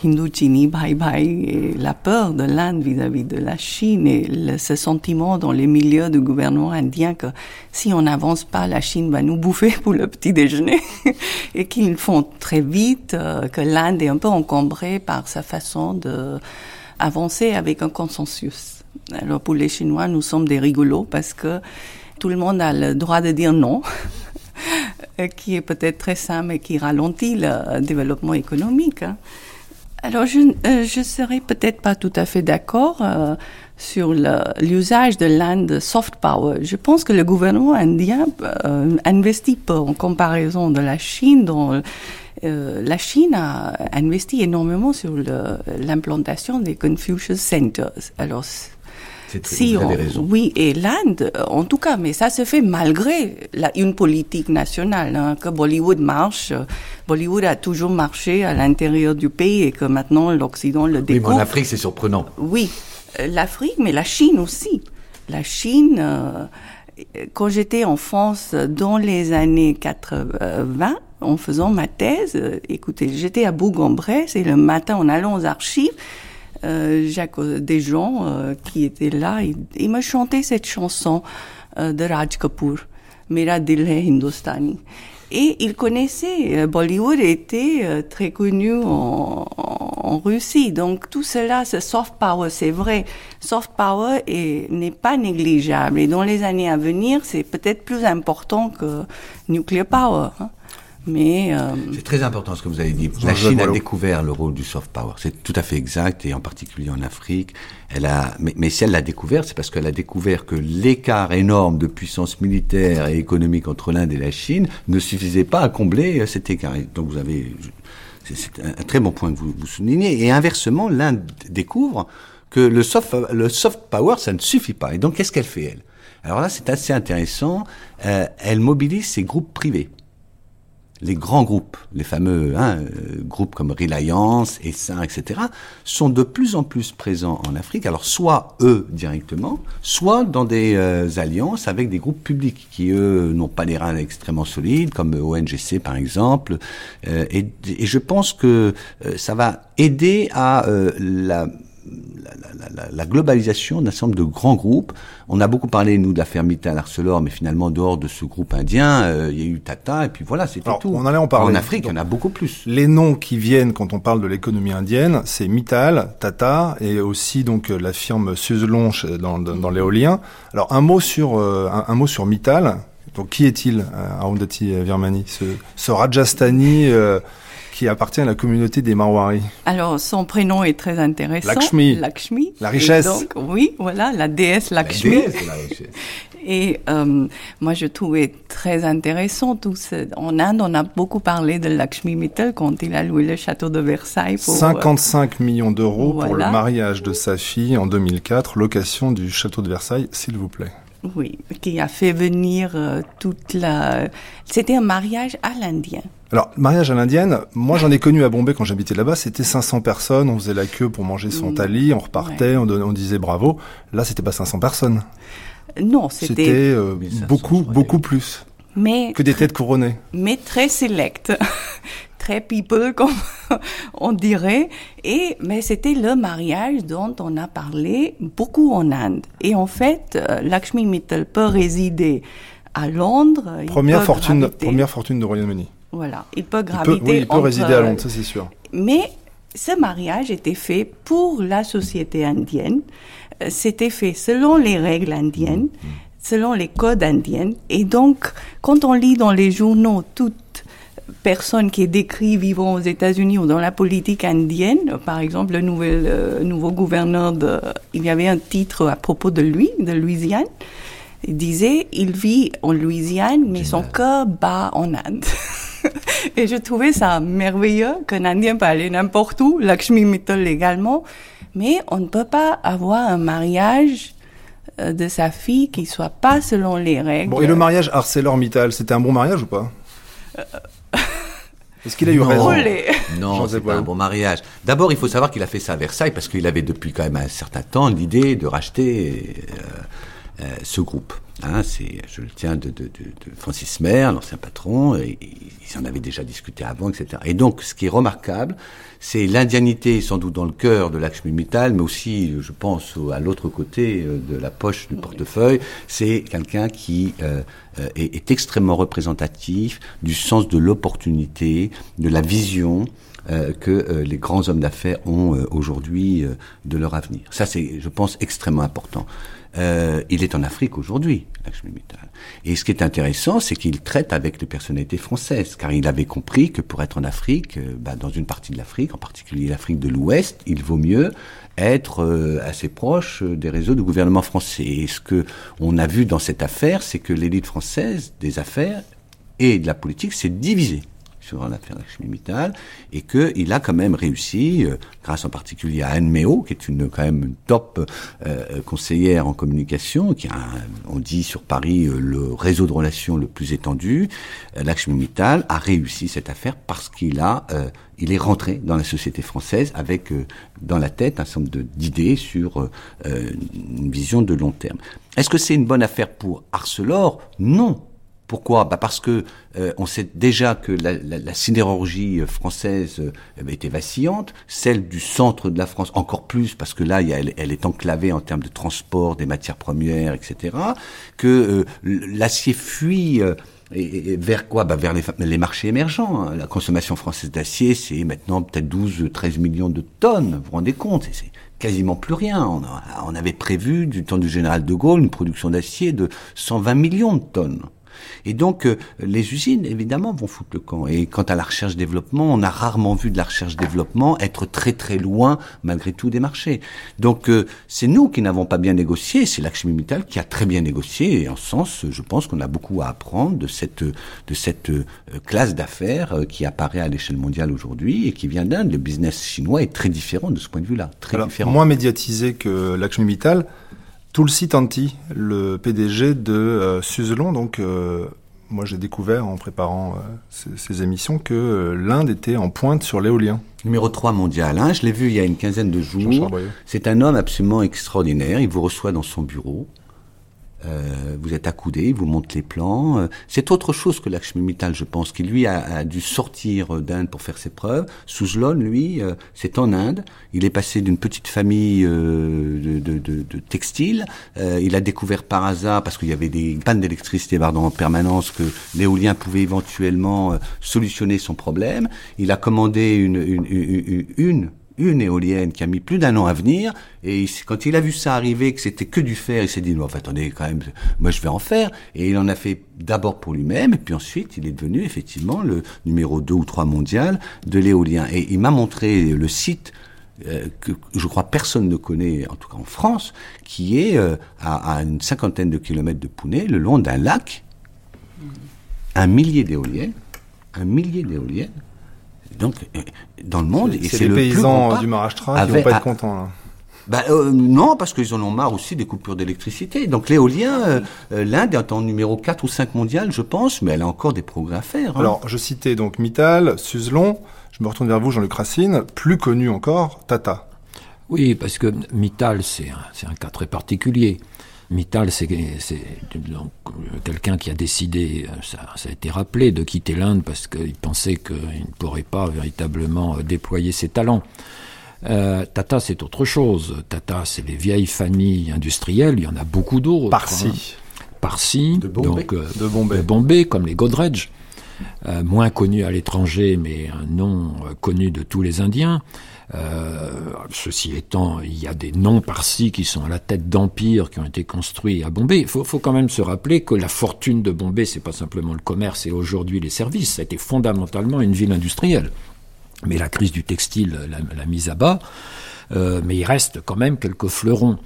Hindu Chini Bye Bye et la peur de l'Inde vis-à-vis de la Chine et ce sentiment dans les milieux du gouvernement indien que si on n'avance pas, la Chine va nous bouffer pour le petit déjeuner *laughs* et qu'ils font très vite, euh, que l'Inde est un peu encombrée par sa façon de avancer avec un consensus. Alors pour les Chinois, nous sommes des rigolos parce que tout le monde a le droit de dire non. *laughs* qui est peut-être très simple mais qui ralentit le développement économique. Hein. Alors, je ne euh, serais peut-être pas tout à fait d'accord euh, sur l'usage de l'Inde soft power. Je pense que le gouvernement indien euh, investit peu en comparaison de la Chine, dont euh, la Chine a investi énormément sur l'implantation des Confucius Centers. Alors, si vous avez raison. Oui, et l'Inde, en tout cas, mais ça se fait malgré la, une politique nationale, hein, que Bollywood marche. Bollywood a toujours marché à l'intérieur du pays et que maintenant l'Occident le découvre. Oui, mais en Afrique, c'est surprenant. Oui, euh, l'Afrique, mais la Chine aussi. La Chine, euh, quand j'étais en France dans les années 80, en faisant ma thèse, euh, écoutez, j'étais à Bourg-en-Bresse et le matin, en allant aux archives, Jacques, des gens euh, qui étaient là, ils, ils me chantaient cette chanson euh, de Raj Kapoor, Mera Hindustani. Et ils connaissaient, Bollywood était très connu en, en, Russie. Donc tout cela, ce soft power, c'est vrai. Soft power n'est pas négligeable. Et dans les années à venir, c'est peut-être plus important que nuclear power. Hein. Mais euh, c'est très important ce que vous avez dit. La Chine a découvert le rôle du soft power. C'est tout à fait exact, et en particulier en Afrique. Elle a, mais, mais si elle l'a découvert, c'est parce qu'elle a découvert que l'écart énorme de puissance militaire et économique entre l'Inde et la Chine ne suffisait pas à combler euh, cet écart. donc vous avez, c'est un, très bon point que vous, vous soulignez. Et inversement, l'Inde découvre que le soft, le soft power, ça ne suffit pas. Et donc, qu'est-ce qu'elle fait elle? Alors là, c'est assez intéressant. Euh, elle mobilise ses groupes privés les grands groupes, les fameux hein, euh, groupes comme Reliance, Essin, etc., sont de plus en plus présents en Afrique. Alors soit eux directement, soit dans des euh, alliances avec des groupes publics qui eux n'ont pas des reins extrêmement solides, comme ONGC par exemple. Euh, et, et, je pense que ça va aider à la la, globalisation d'un certain nombre de grands groupes. On a beaucoup parlé, nous, de l'affaire Mittal Arcelor, mais finalement, dehors de ce groupe indien, euh, il y a eu Tata, et puis voilà, c'était tout. On allait en parler. En Afrique, il y en a beaucoup plus. Les noms qui viennent quand on parle de l'économie indienne, c'est Mittal, Tata, et aussi donc la firme Suzlon dans, dans, l'éolien. Alors un mot sur un, mot sur Mittal. Donc qui est-il, Arundhati Virmani, ce, ce Rajasthani qui appartient à la communauté des Marwari. Alors, son prénom est très intéressant. Lakshmi. Lakshmi. La richesse. donc, oui, voilà, la déesse Lakshmi. La déesse, la richesse. *laughs* Et euh, moi, je trouvais très intéressant tout ce... En Inde, on a beaucoup parlé de Lakshmi Mittal quand il a loué le château de Versailles. Pour, 55 euh, millions d'euros pour le mariage de sa fille en 2004, location du château de Versailles, s'il vous plaît. Oui, qui a fait venir euh, toute la... C'était un mariage à l'Indien. Alors, mariage à l'indienne, moi j'en ai connu à Bombay quand j'habitais là-bas, c'était 500 personnes, on faisait la queue pour manger son thali, on repartait, on, on, disait bravo. Là, c'était pas 500 personnes. Non, c'était... C'était euh, beaucoup, beaucoup plus. Mais que des têtes couronnées. Mais très select. *laughs* très people, comme *laughs* on dirait. Et, mais c'était le mariage dont on a parlé beaucoup en Inde. Et en fait, euh, Lakshmi Mittal peut résider à Londres. Première fortune, première fortune de Royaume-Uni. Voilà, il peut graviter. Il peut, oui, il peut résider à Londres, ça c'est sûr. Mais ce mariage était fait pour la société indienne. Euh, c'était fait selon les règles indiennes, selon les codes indiens. Et donc, quand on lit dans les journaux toute personne qui est décrit vivant aux États-Unis ou dans la politique indienne, par exemple le nouvel, euh, nouveau gouverneur de, il y avait un titre à propos de lui, de Louisiane. Il disait, il vit en Louisiane, mais son cœur bat en Inde. *laughs* Et je trouvais ça merveilleux qu'un Indien peut aller n'importe où, Lakshmi Mittal également, mais on ne peut pas avoir un mariage euh, de sa fille qui soit pas selon les règles. Bon, et le mariage ArcelorMittal, c'était un bon mariage ou pas? Euh, Est-ce qu'il a eu raison? Non, c'est pas. un bon mariage. D'abord, il faut savoir qu'il a fait ça à Versailles parce qu'il avait depuis quand même un certain temps l'idée de racheter euh, ce groupe. Hein, c'est, je le tiens de, de, de, Francis Maire, l'ancien patron, et, ils en avaient déjà discuté avant, etc. Et donc, ce qui est remarquable, c'est l'indianité sans doute dans le cœur de Lakshmi Mittal, mais aussi, je pense, à l'autre côté euh, de la poche du portefeuille. C'est quelqu'un qui euh, euh, est, est, extrêmement représentatif du sens de l'opportunité, de la vision. que les grands hommes d'affaires ont aujourd'hui de leur avenir. Ça, c'est, je pense, extrêmement important. Euh, il est en Afrique aujourd'hui, Mittal. Et ce qui est intéressant, c'est qu'il traite avec les personnalités françaises, car il avait compris que pour être en Afrique, euh, bah, dans une partie de l'Afrique, en particulier l'Afrique de l'Ouest, il vaut mieux être euh, assez proche des réseaux du gouvernement français. Et ce que on a vu dans cette affaire, c'est que l'élite française des affaires et de la politique s'est divisée sur l'affaire Mittal, et qu'il a quand même réussi, euh, grâce en particulier à Anne Méo, qui est une quand même top euh, conseillère en communication, qui a, on dit sur Paris, euh, le réseau de relations le plus étendu. Lakshmi Mittal a réussi cette affaire parce qu'il a, il est rentré dans la société française avec dans la tête un certain nombre d'idées sur une vision de long terme. Est-ce que c'est une bonne affaire pour Arcelor? Non, pourquoi? Bah Parce que euh, on sait déjà que la, la, la sidérurgie française euh, était vacillante, celle du centre de la France encore plus, parce que là, elle, elle, est enclavée en termes de transport des matières premières, etc. Que euh, l'acier fuit... Euh, et, vers quoi? Bah Vers les, les, marchés émergents. Hein. La consommation française d'acier, c'est maintenant peut-être 12-13 millions de tonnes. Vous vous rendez compte? C'est quasiment plus rien. On, on, avait prévu, du temps du général de Gaulle, une production d'acier de 120 millions de tonnes. Et donc, euh, les usines, évidemment, vont foutre le camp. Et quant à la recherche-développement, on a rarement vu de la recherche-développement être très très loin, malgré tout, des marchés. Donc, euh, c'est nous qui n'avons pas bien négocié, c'est Lakshmi Mittal qui a très bien négocié, et en ce sens, je pense qu'on a beaucoup à apprendre de cette, de cette euh, classe d'affaires qui apparaît à l'échelle mondiale aujourd'hui et qui vient d'Inde. Le business chinois est très différent de ce point de vue-là, très différent. Moins médiatisé que Lakshmi Mittal, Tulsi Tanti, le PDG de euh, donc euh, moi j'ai découvert en préparant euh, ces, émissions que euh, l'Inde était en pointe sur l'éolien. Numéro 3 mondial, hein, je l'ai vu il y a une quinzaine de jours. C'est un homme absolument extraordinaire, il vous reçoit dans son bureau. Euh, vous êtes accoudé, vous montre les plans. Euh, c'est autre chose que Lakshmi Mittal, je pense, qui lui a, a dû sortir d'Inde pour faire ses preuves. Suzlon, lui, euh, c'est en Inde. Il est passé d'une petite famille de, de, de, de textiles. il a découvert par hasard, parce qu'il y avait des pannes d'électricité pardon, en permanence, que l'éolien pouvait éventuellement solutionner son problème. Il a commandé une, une, une, une une éolienne qui a mis plus d'un an à venir. Et quand il a vu ça arriver, que c'était que du fer, il s'est dit, non, enfin, attendez, quand même, moi je vais en faire. Et il en a fait d'abord pour lui-même, et puis ensuite il est devenu effectivement le numéro 2 ou 3 mondial de l'éolien. Et il m'a montré le site euh, que je crois personne ne connaît, en tout cas en France, qui est euh, à, à, une cinquantaine de kilomètres de Pounet, le long d'un lac, un millier d'éoliennes, un millier d'éoliennes, donc, euh, dans le monde, et c'est les paysans du Maharashtra qui vont pas être contents. Là. Bah, euh, non, parce qu'ils en ont marre aussi des coupures d'électricité. Donc l'éolien, euh, l'Inde est en numéro 4 ou 5 mondial, je pense, mais elle a encore des progrès à faire. Hein. Alors, je citais donc Mittal, Suzlon, je me retourne vers vous, Jean-Luc Racine, plus connu encore, Tata. Oui, parce que Mittal, c'est un, un, cas très particulier. Mittal, c'est quelqu'un qui a décidé, ça, a été rappelé, de quitter l'Inde parce qu'il pensait qu'il ne pourrait pas véritablement déployer ses talents. Euh, Tata, c'est autre chose. Tata, c'est les vieilles familles industrielles. Il y en a beaucoup d'autres. Parsi. Hein. Parsi, de Bombay. donc euh, de Bombay. comme les Godrej. Euh, moins connus à l'étranger, mais un nom connu de tous les Indiens. Euh, ceci étant, il y a des noms par-ci qui sont à la tête d'empires qui ont été construits à Bombay. Il faut, quand même se rappeler que la fortune de Bombay, c'est pas simplement le commerce et aujourd'hui les services. Ça a été fondamentalement une ville industrielle. Mais la crise du textile l'a mise à bas. Euh, mais il reste quand même quelques fleurons.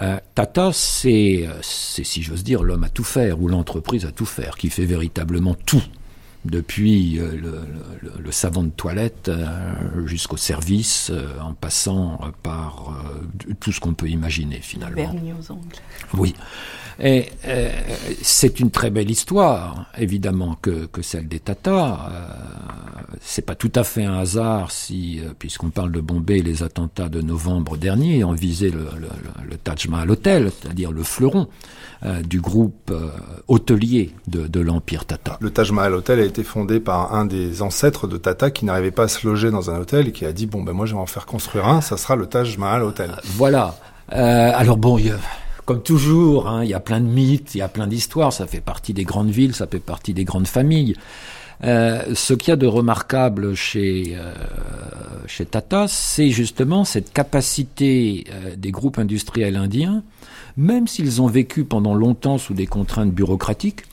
Euh, Tata, c'est, si j'ose dire, l'homme à tout faire ou l'entreprise à tout faire, qui fait véritablement tout depuis euh, le, savon de toilette euh, jusqu'au service, euh, en passant par tout ce qu'on peut imaginer finalement. Vernis aux ongles. Oui. Et c'est une très belle histoire, évidemment, que, que celle des Tata. c'est pas tout à fait un hasard si, puisqu'on parle de Bombay, les attentats de novembre dernier ont visé le, le, le Taj Mahal Hotel, c'est-à-dire le fleuron du groupe hôtelier de, de l'Empire Tata. Le Taj Mahal Hotel a été fondé par un des ancêtres de Tata qui n'arrivait pas à se loger dans un hôtel et qui a dit bon ben moi je vais en faire construire un, ça sera le Taj Mahal Hotel. Voilà. Euh, alors bon, y a, comme toujours, hein, il y a plein de mythes, il y a plein d'histoires. Ça fait partie des grandes villes, ça fait partie des grandes familles. Euh, ce qu'il y a de remarquable chez, euh, chez Tata, c'est justement cette capacité euh, des groupes industriels indiens, même s'ils ont vécu pendant longtemps sous des contraintes bureaucratiques,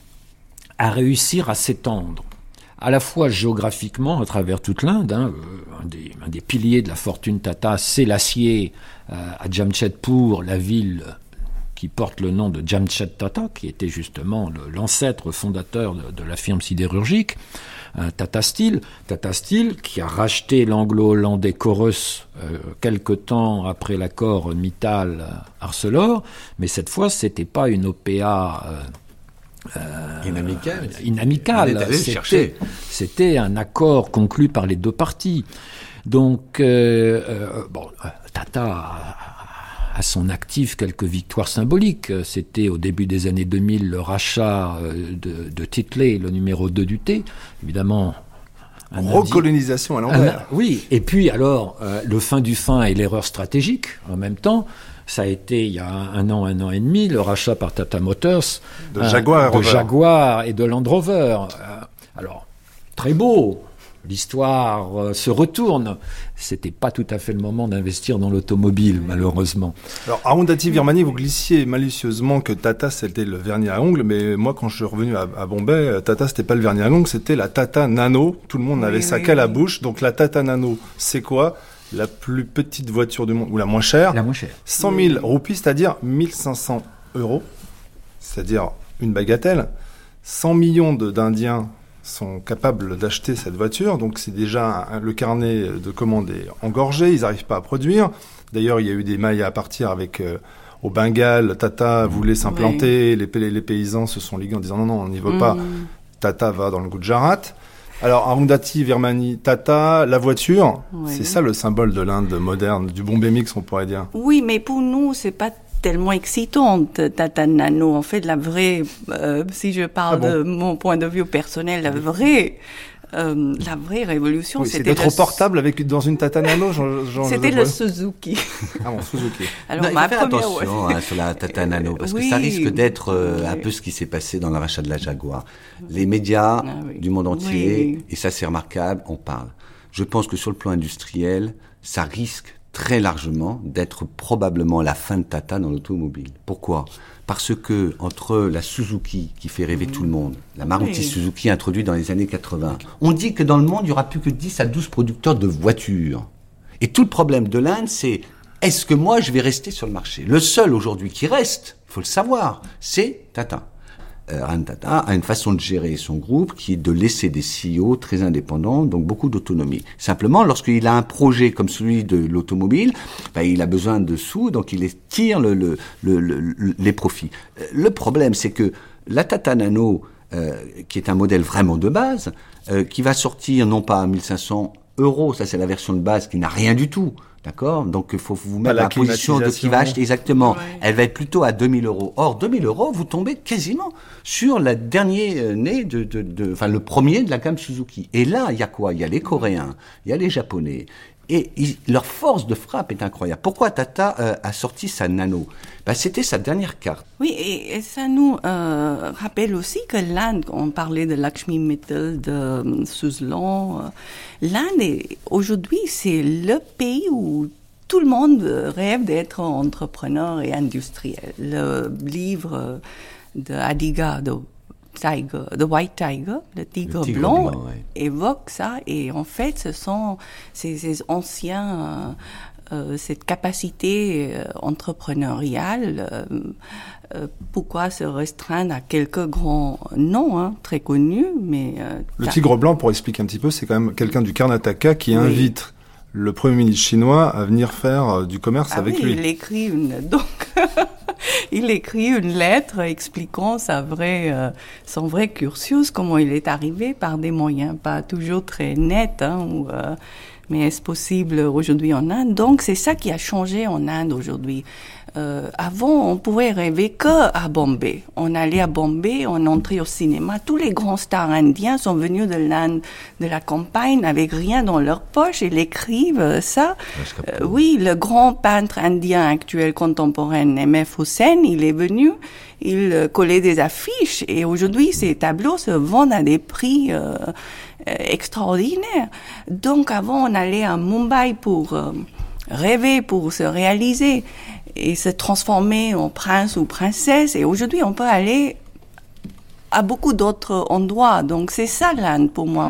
à réussir à s'étendre à la fois géographiquement à travers toute l'Inde. Hein, un, des, un, des, piliers de la fortune Tata, c'est l'acier à Jamshedpur, la ville qui porte le nom de Jamshed Tata, qui était justement l'ancêtre fondateur de, de, la firme sidérurgique, euh, Tata Steel. Tata Steel qui a racheté l'anglo-hollandais Corus euh, quelque temps après l'accord Mittal-Arcelor, mais cette fois, c'était pas une OPA euh, inamical. Inamical. C'était un accord conclu par les deux parties. Donc, euh, euh, bon, Tata a, son actif quelques victoires symboliques. C'était au début des années 2000 le rachat de, de Titley, le numéro 2 du T. Évidemment, recolonisation à l'envers. oui, et puis alors euh, le fin du fin et l'erreur stratégique en même temps. Ça a été il y a un an, un an et demi, le rachat par Tata Motors de Jaguar, de Jaguar et de Land Rover. Euh, alors très beau, l'histoire euh, se retourne. C'était pas tout à fait le moment d'investir dans l'automobile, malheureusement. Alors, Arundhati Virmani, vous glissiez malicieusement que Tata c'était le vernis à ongles, mais moi, quand je suis revenu à, Bombay, euh, Tata c'était pas le vernis à ongles, c'était la Tata Nano. Tout le monde avait ça qu'à la bouche. Donc, la Tata Nano, c'est quoi? La plus petite voiture du monde, ou la moins chère? La moins chère. 100 000 roupies, c'est-à-dire 1500 euros, c'est-à-dire une bagatelle. 100 millions d'Indiens sont capables d'acheter cette voiture. Donc c'est déjà le carnet de commandes est engorgé, ils n'arrivent pas à produire. D'ailleurs, il y a eu des mailles à partir avec euh, au Bengale, Tata voulait s'implanter, les, les, paysans se sont ligués en disant non, non, on n'y veut pas. Mm. Tata va dans le Gujarat. Alors, Arundhati, Virmani, Tata, la voiture, c'est ça le symbole de l'Inde moderne, du Bombay Mix, on pourrait dire. Oui, mais pour nous, c'est pas tellement excitante, Tata Nano. En fait, la vraie, euh, si je parle Ah bon de mon point de vue personnel, la vraie, euh, la vraie révolution, Oui, c'est c'était d'être le- portable avec dans une Tata Nano, C'était le Suzuki. *laughs* Ah bon, Suzuki. Alors, Non, il ma faut faire première- attention hein, sur la Tata Nano, parce que ça risque d'être euh, un peu ce qui s'est passé dans le rachat de la Jaguar. Les médias Ah oui. du monde entier, Oui. et ça c'est remarquable, on parle. Je pense que sur le plan industriel, ça risque très largement d'être probablement la fin de Tata dans l'automobile. Pourquoi? Parce que entre la Suzuki qui fait rêver tout le monde, la Maruti Oui. Suzuki introduite dans les années 80, on dit que dans le monde, il y aura plus que 10 à 12 producteurs de voitures. Et tout le problème de l'Inde, c'est est-ce que moi je vais rester sur le marché? Le seul aujourd'hui qui reste, il faut le savoir, c'est Tata. Euh, Ratan Tata a une façon de gérer son groupe qui est de laisser des CEO très indépendants, donc beaucoup d'autonomie. Simplement, lorsqu'il a un projet comme celui de l'automobile, ben, il a besoin de sous, donc il tire le, le, le, le- les profits. Euh, Le problème, c'est que la Tata Nano, euh, qui est un modèle vraiment de base, qui va sortir non pas à 1500 euros, ça c'est la version de base qui n'a rien du tout. D'accord? Donc il faut vous mettre la à la position de qui va acheter exactement. Ouais. Elle va être plutôt à 2000 euros. Or, 2000 euros, vous tombez quasiment sur la dernière né de, de, de- enfin le premier de la gamme Suzuki. Et là, il y a quoi? Il y a les Coréens, il y a les Japonais. Et leur force de frappe est incroyable. Pourquoi Tata euh, a sorti sa Nano? Ben, C'était sa dernière carte. Oui, et, ça nous euh, rappelle aussi que l'Inde, on parlait de Lakshmi Mittal, de euh, Suzlon, l'Inde, aujourd'hui, c'est le pays où tout le monde rêve d'être entrepreneur et industriel. Le livre de Tiger, The White Tiger, le tigre, tigre blanc, blanc, ouais. évoque ça. Et en fait, ce sont ces, ces anciens, euh, euh, cette capacité euh, entrepreneuriale. euh, euh, pourquoi se restreindre à quelques grands noms hein, très connus, mais euh, Le tigre blanc, pour expliquer un petit peu, c'est quand même quelqu'un du Karnataka qui Oui. invite le premier ministre chinois à venir faire euh, du commerce Ah avec oui, lui. il écrit une *laughs* donc il écrit une lettre expliquant sa vraie euh, son vrai cursus, comment il est arrivé par des moyens pas toujours très nets, hein, ou, euh, mais est-ce possible aujourd'hui en Inde? Donc c'est ça qui a changé en Inde aujourd'hui. Euh, avant, on pouvait rêver que à Bombay. On allait à Bombay, on entrait au cinéma. Tous les grands stars indiens sont venus de l'Inde, de la campagne, avec rien dans leur poche. Ils écrivent euh, ça. Euh, oui, le grand peintre indien actuel contemporain, M.F. Hussain, il est venu, il euh, collait des affiches et aujourd'hui, ces tableaux se vendent à des prix euh, extraordinaires. Donc avant, on allait à Mumbai pour rêver, pour se réaliser et se transformer en prince ou princesse. Et aujourd'hui, on peut aller à beaucoup d'autres endroits. Donc c'est ça l'Inde pour moi.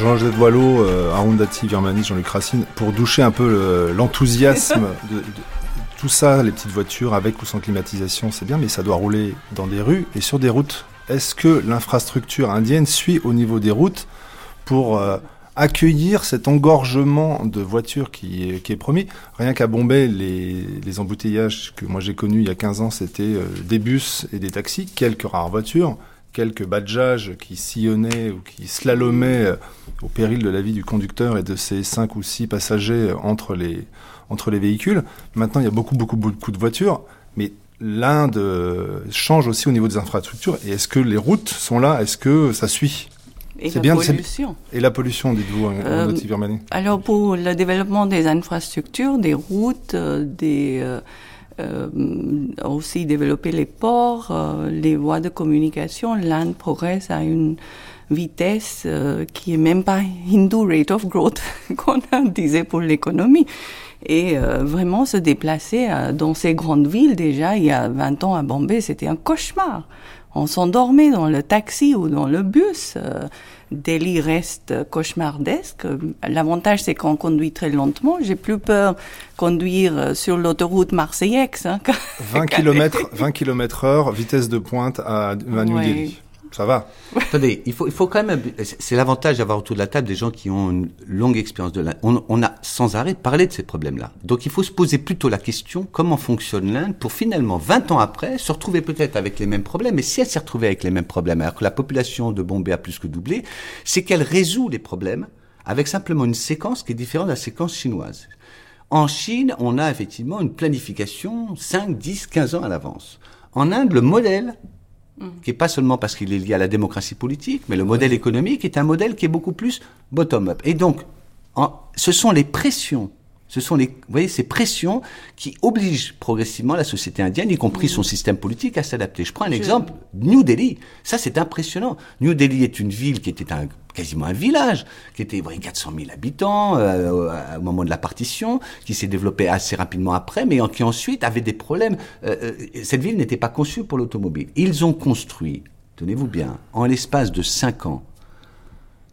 Jean-Joseph Boileau, euh, Arundhati Virmani, Jean-Luc Racine, pour doucher un peu le- l'enthousiasme *laughs* de, de- tout ça, les petites voitures avec ou sans climatisation, c'est bien, mais ça doit rouler dans des rues et sur des routes. Est-ce que l'infrastructure indienne suit au niveau des routes pour euh, accueillir cet engorgement de voitures qui est, qui est promis? Rien qu'à Bombay, les, les embouteillages que moi j'ai connus il y a 15 ans, c'était euh, des bus et des taxis, quelques rares voitures, quelques badjages qui sillonnaient ou qui slalomaient euh, au péril de la vie du conducteur et de ses cinq ou six passagers euh, entre les, entre les véhicules. Maintenant, il y a beaucoup, beaucoup, beaucoup de voitures, mais l'Inde euh, change aussi au niveau des infrastructures. Et est-ce que les routes sont là? Est-ce que ça suit? Et la bien, pollution. Et la pollution, dites-vous, Euh, Arundhati Virmani Alors pour le développement des infrastructures, des routes, euh, des euh, euh, aussi développer les ports, euh, les voies de communication, l'Inde progresse à une vitesse euh, qui est même pas Hindu rate of growth *laughs* qu'on disait pour l'économie. Et euh, vraiment se déplacer euh, dans ces grandes villes déjà il y a 20 ans à Bombay, c'était un cauchemar. on s'endormait dans le taxi ou dans le bus. Delhi reste cauchemardesque. L'avantage, c'est qu'on conduit très lentement. J'ai plus peur conduire euh, sur l'autoroute marseillaise. Hein, que- 20 km, 20 km heure, vitesse de pointe à, New Ouais. Ça va. Attendez, il faut, il faut quand même. c'est- l'avantage d'avoir autour de la table des gens qui ont une longue expérience de l'Inde. On, on a sans arrêt parlé de ces problèmes-là. Donc il faut se poser plutôt la question comment fonctionne l'Inde pour finalement, 20 ans après, se retrouver peut-être avec les mêmes problèmes. Mais si elle s'est retrouvée avec les mêmes problèmes, alors que la population de Bombay a plus que doublé, c'est qu'elle résout les problèmes avec simplement une séquence qui est différente de la séquence chinoise. En Chine, on a effectivement une planification 5, 10, 15 ans à l'avance. En Inde, le modèle qui est pas seulement parce qu'il est lié à la démocratie politique, mais le modèle économique est un modèle qui est beaucoup plus bottom-up. Et donc, ce sont les pressions, ce sont les, vous voyez, ces pressions qui obligent progressivement la société indienne, y compris son système politique, à s'adapter. Je prends un exemple, New Delhi. Ça, c'est impressionnant. New Delhi est une ville qui était un, quasiment un village, qui était, vous voyez, 400 000 habitants euh, au- au moment de la partition, qui s'est développé assez rapidement après, mais qui ensuite avait des problèmes. Euh, euh, cette ville n'était pas conçue pour l'automobile. Ils ont construit, tenez-vous bien, en l'espace de 5 ans,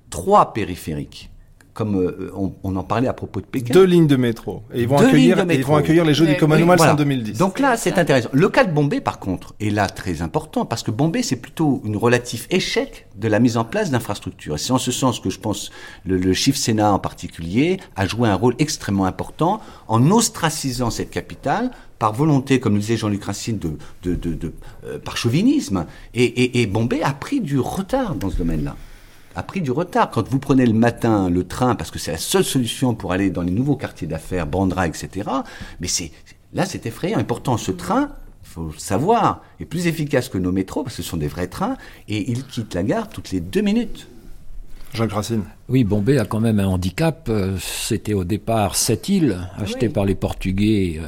trois périphériques, comme euh, on, on en parlait à propos de Pékin. Deux lignes de métro. Et ils vont, Deux accueillir, et ils vont accueillir les Jeux du Oui, Commonwealth Voilà. en 2010. Donc là, c'est intéressant. Le cas de Bombay, par contre, est là très important parce que Bombay, c'est plutôt une relatif échec de la mise en place d'infrastructures. Et c'est en ce sens que je pense le, le Shiv Sena en particulier a joué un rôle extrêmement important en ostracisant cette capitale par volonté, comme le disait Jean-Luc Racine, de, de, de, de, euh, par chauvinisme. Et, et, et Bombay a pris du retard dans ce domaine-là a pris du retard. Quand vous prenez le matin le train, parce que c'est la seule solution pour aller dans les nouveaux quartiers d'affaires, Bandra, etc., mais c'est là, c'est effrayant. Et pourtant, ce train, il faut le savoir, est plus efficace que nos métros, parce que ce sont des vrais trains, et il quitte la gare toutes les deux minutes. Jacques Racine. Oui, Bombay a quand même un handicap. Euh, C'était au départ sept îles achetées par les Portugais euh,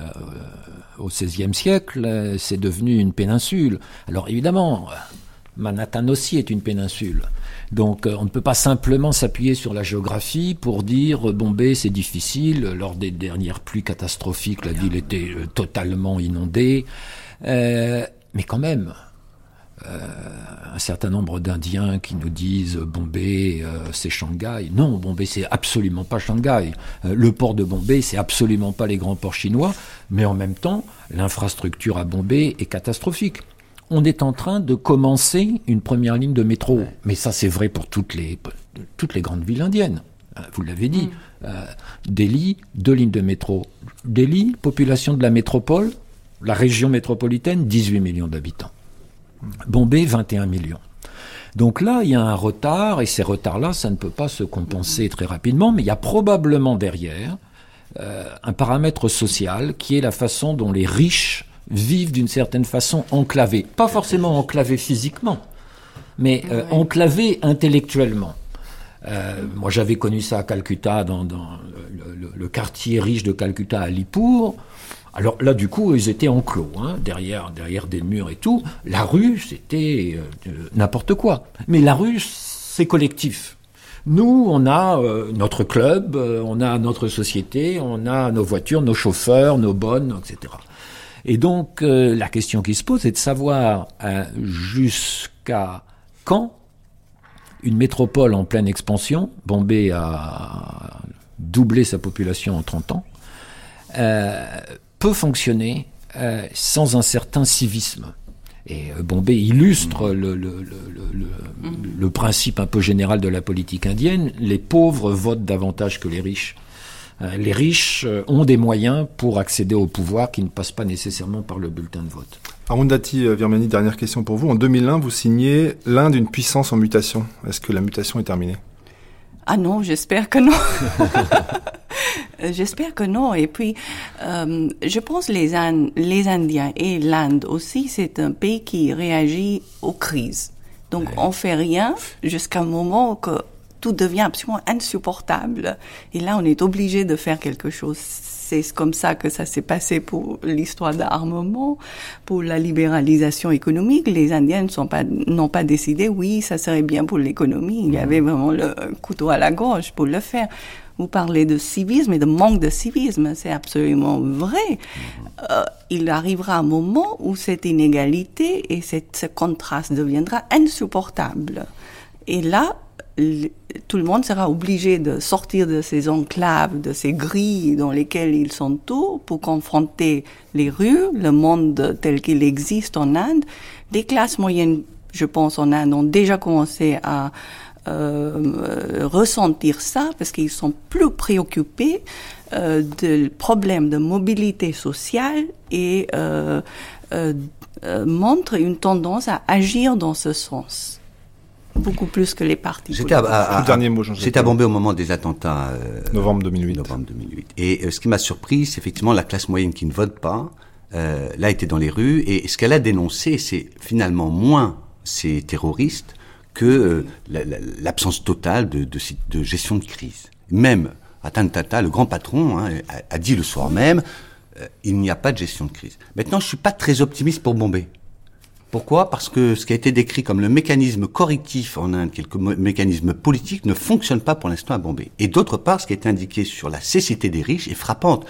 au XVIe siècle. Euh, C'est devenu une péninsule. Alors évidemment, Manhattan aussi est une péninsule. Donc euh, on ne peut pas simplement s'appuyer sur la géographie pour dire euh, Bombay c'est difficile. Lors des dernières pluies catastrophiques, la ville était euh, totalement inondée. Mais quand même, un certain nombre d'Indiens qui nous disent Bombay, c'est Shanghai. Non, Bombay, c'est absolument pas Shanghai. Le port de Bombay, c'est absolument pas les grands ports chinois. Mais en même temps, l'infrastructure à Bombay est catastrophique. On est en train de commencer une première ligne de métro. Mais ça, c'est vrai pour toutes les, toutes les grandes villes indiennes. Euh, Vous l'avez dit. Euh, Delhi, deux lignes de métro. Delhi, population de la métropole, la région métropolitaine, 18 millions d'habitants. Bombay, 21 millions. Donc là, il y a un retard, et ces retards-là, ça ne peut pas se compenser très rapidement, mais il y a probablement derrière euh, un paramètre social qui est la façon dont les riches vivent d'une certaine façon enclavés. Pas forcément enclavés physiquement, mais euh, enclavés intellectuellement. Euh, moi, j'avais connu ça à Calcutta, dans, dans le, le- le quartier riche de Calcutta, à Lipour. Alors là, du coup, ils étaient enclos, hein, derrière, derrière des murs et tout. La rue, c'était euh, euh, n'importe quoi. Mais la rue, c'est collectif. Nous, on a euh, notre club, euh, on a notre société, on a nos voitures, nos chauffeurs, nos bonnes, etc. Et donc, euh, la question qui se pose est de savoir euh, jusqu'à quand une métropole en pleine expansion, Bombay a doublé sa population en 30 ans, euh, peut fonctionner euh, sans un certain civisme. Et Bombay illustre le, le, le- le principe un peu général de la politique indienne. Les pauvres votent davantage que les riches. Euh, Les riches euh, ont des moyens pour accéder au pouvoir qui ne passent pas nécessairement par le bulletin de vote. Arundhati euh, Virmani, dernière question pour vous. En 2001, vous signez l'Inde une puissance en mutation. Est-ce que la mutation est terminée? Ah non, j'espère que non. *laughs* j'espère que non. Et puis, euh, je pense les, Ind- les Indiens et l'Inde aussi, c'est un pays qui réagit aux crises. Donc, on fait rien jusqu'à un moment que tout devient absolument insupportable. Et là, on est obligé de faire quelque chose. C'est comme ça que ça s'est passé pour l'histoire d'armement, pour la libéralisation économique. Les Indiens pas, n'ont pas décidé, oui, ça serait bien pour l'économie. Il y avait vraiment le couteau à la gorge pour le faire. Vous parlez de civisme et de manque de civisme, c'est absolument vrai. Euh, il arrivera un moment où cette inégalité et cette, ce contraste deviendra insupportable. Et là, tout le monde sera obligé de sortir de ces enclaves, de ces grilles dans lesquelles ils sont tous pour confronter les rues, le monde tel qu'il existe en Inde. Les classes moyennes, je pense, en Inde ont déjà commencé à euh, ressentir ça parce qu'ils sont plus préoccupés euh, de problèmes de mobilité sociale et euh, euh, euh, montrent une tendance à agir dans ce sens beaucoup plus que les partis. J'étais à, à- à- Le dernier mot, Jean-Jacques J'étais à Paul. Bombay au moment des attentats. euh, Novembre 2008. novembre 2008. Et euh, ce qui m'a surpris, c'est effectivement la classe moyenne qui ne vote pas, euh, là était dans les rues, et ce qu'elle a dénoncé, c'est finalement moins ces terroristes que euh, la- la- l'absence totale de, de, si- de gestion de crise. Même Atan Tata, le grand patron, hein, a, a dit le soir même, euh, il n'y a pas de gestion de crise. Maintenant, je suis pas très optimiste pour Bombay. Pourquoi? Parce que ce qui a été décrit comme le mécanisme correctif en Inde, mo- mécanisme politique, ne fonctionne pas pour l'instant à Bombay. Et d'autre part, ce qui est indiqué sur la cécité des riches est frappante.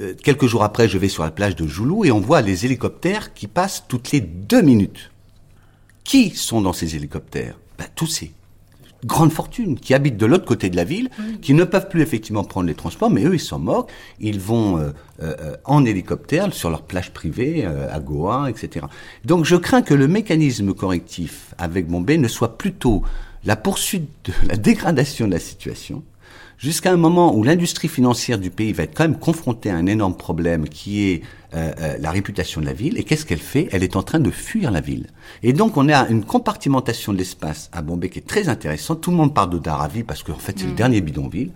Euh, quelques jours après, je vais sur la plage de Joulou et on voit les hélicoptères qui passent toutes les deux minutes. Qui sont dans ces hélicoptères? Ben, Tous ces grandes fortunes qui habitent de l'autre côté de la ville, qui ne peuvent plus effectivement prendre les transports, mais eux, ils s'en moquent. Ils vont euh, euh, en hélicoptère sur leur plage privée, euh, à Goa, etc. Donc je crains que le mécanisme correctif avec Bombay ne soit plutôt la poursuite de la dégradation de la situation, jusqu'à un moment où l'industrie financière du pays va être quand même confrontée à un énorme problème qui est euh, euh, la réputation de la ville. Et qu'est-ce qu'elle fait? Elle est en train de fuir la ville. Et donc on a une compartimentation de l'espace à Bombay qui est très intéressante. Tout le monde parle de Dharavi parce qu'en fait c'est le dernier bidonville.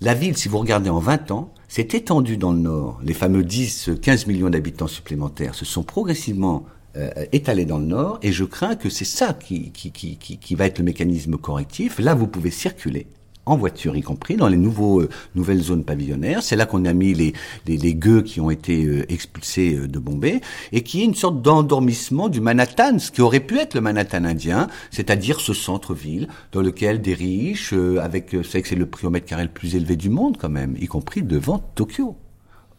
La ville, si vous regardez en 20 ans, s'est étendue dans le nord. Les fameux 10, 15 millions d'habitants supplémentaires se sont progressivement euh, étalés dans le nord. Et je crains que c'est ça qui, qui, qui, qui va être le mécanisme correctif. Là, vous pouvez circuler en voiture y compris, dans les nouveaux, euh, nouvelles zones pavillonnaires. C'est là qu'on a mis les, les, les gueux qui ont été euh, expulsés euh, de Bombay, et qui est une sorte d'endormissement du Manhattan, ce qui aurait pu être le Manhattan indien, c'est-à-dire ce centre-ville dans lequel des riches, euh, avec, euh, vous savez que c'est le prix au mètre carré le plus élevé du monde quand même, y compris devant Tokyo.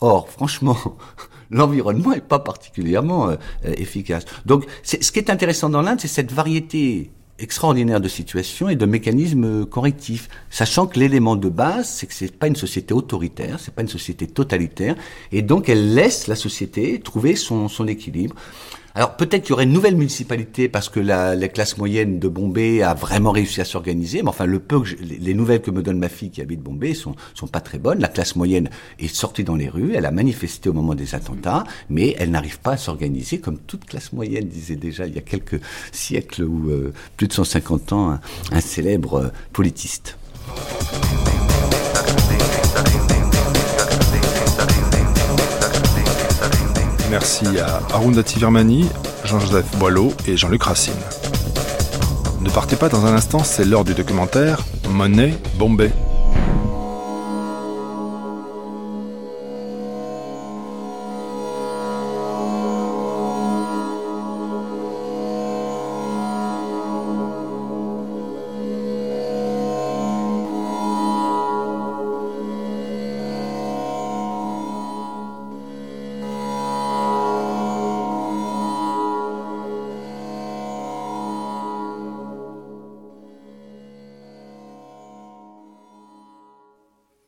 Or, franchement, *laughs* l'environnement n'est pas particulièrement euh, euh, efficace. Donc, c'est- ce qui est intéressant dans l'Inde, c'est cette variété extraordinaire de situations et de mécanismes correctifs, sachant que l'élément de base, c'est que c'est pas une société autoritaire, c'est pas une société totalitaire, et donc elle laisse la société trouver son, son équilibre. Alors peut-être qu'il y aurait une nouvelle municipalité parce que la, la classe moyenne de Bombay a vraiment réussi à s'organiser, mais enfin le peu que les les nouvelles que me donne ma fille qui habite Bombay sont sont pas très bonnes. La classe moyenne est sortie dans les rues, elle a manifesté au moment des attentats, mais elle n'arrive pas à s'organiser comme toute classe moyenne disait déjà il y a quelques siècles ou euh, plus de 150 ans un, un célèbre euh, politiste. Merci à Arundhati Virmani, Jean-Joseph Boileau et Jean-Luc Racine. Ne partez pas dans un instant, c'est l'heure du documentaire Monet Bombay.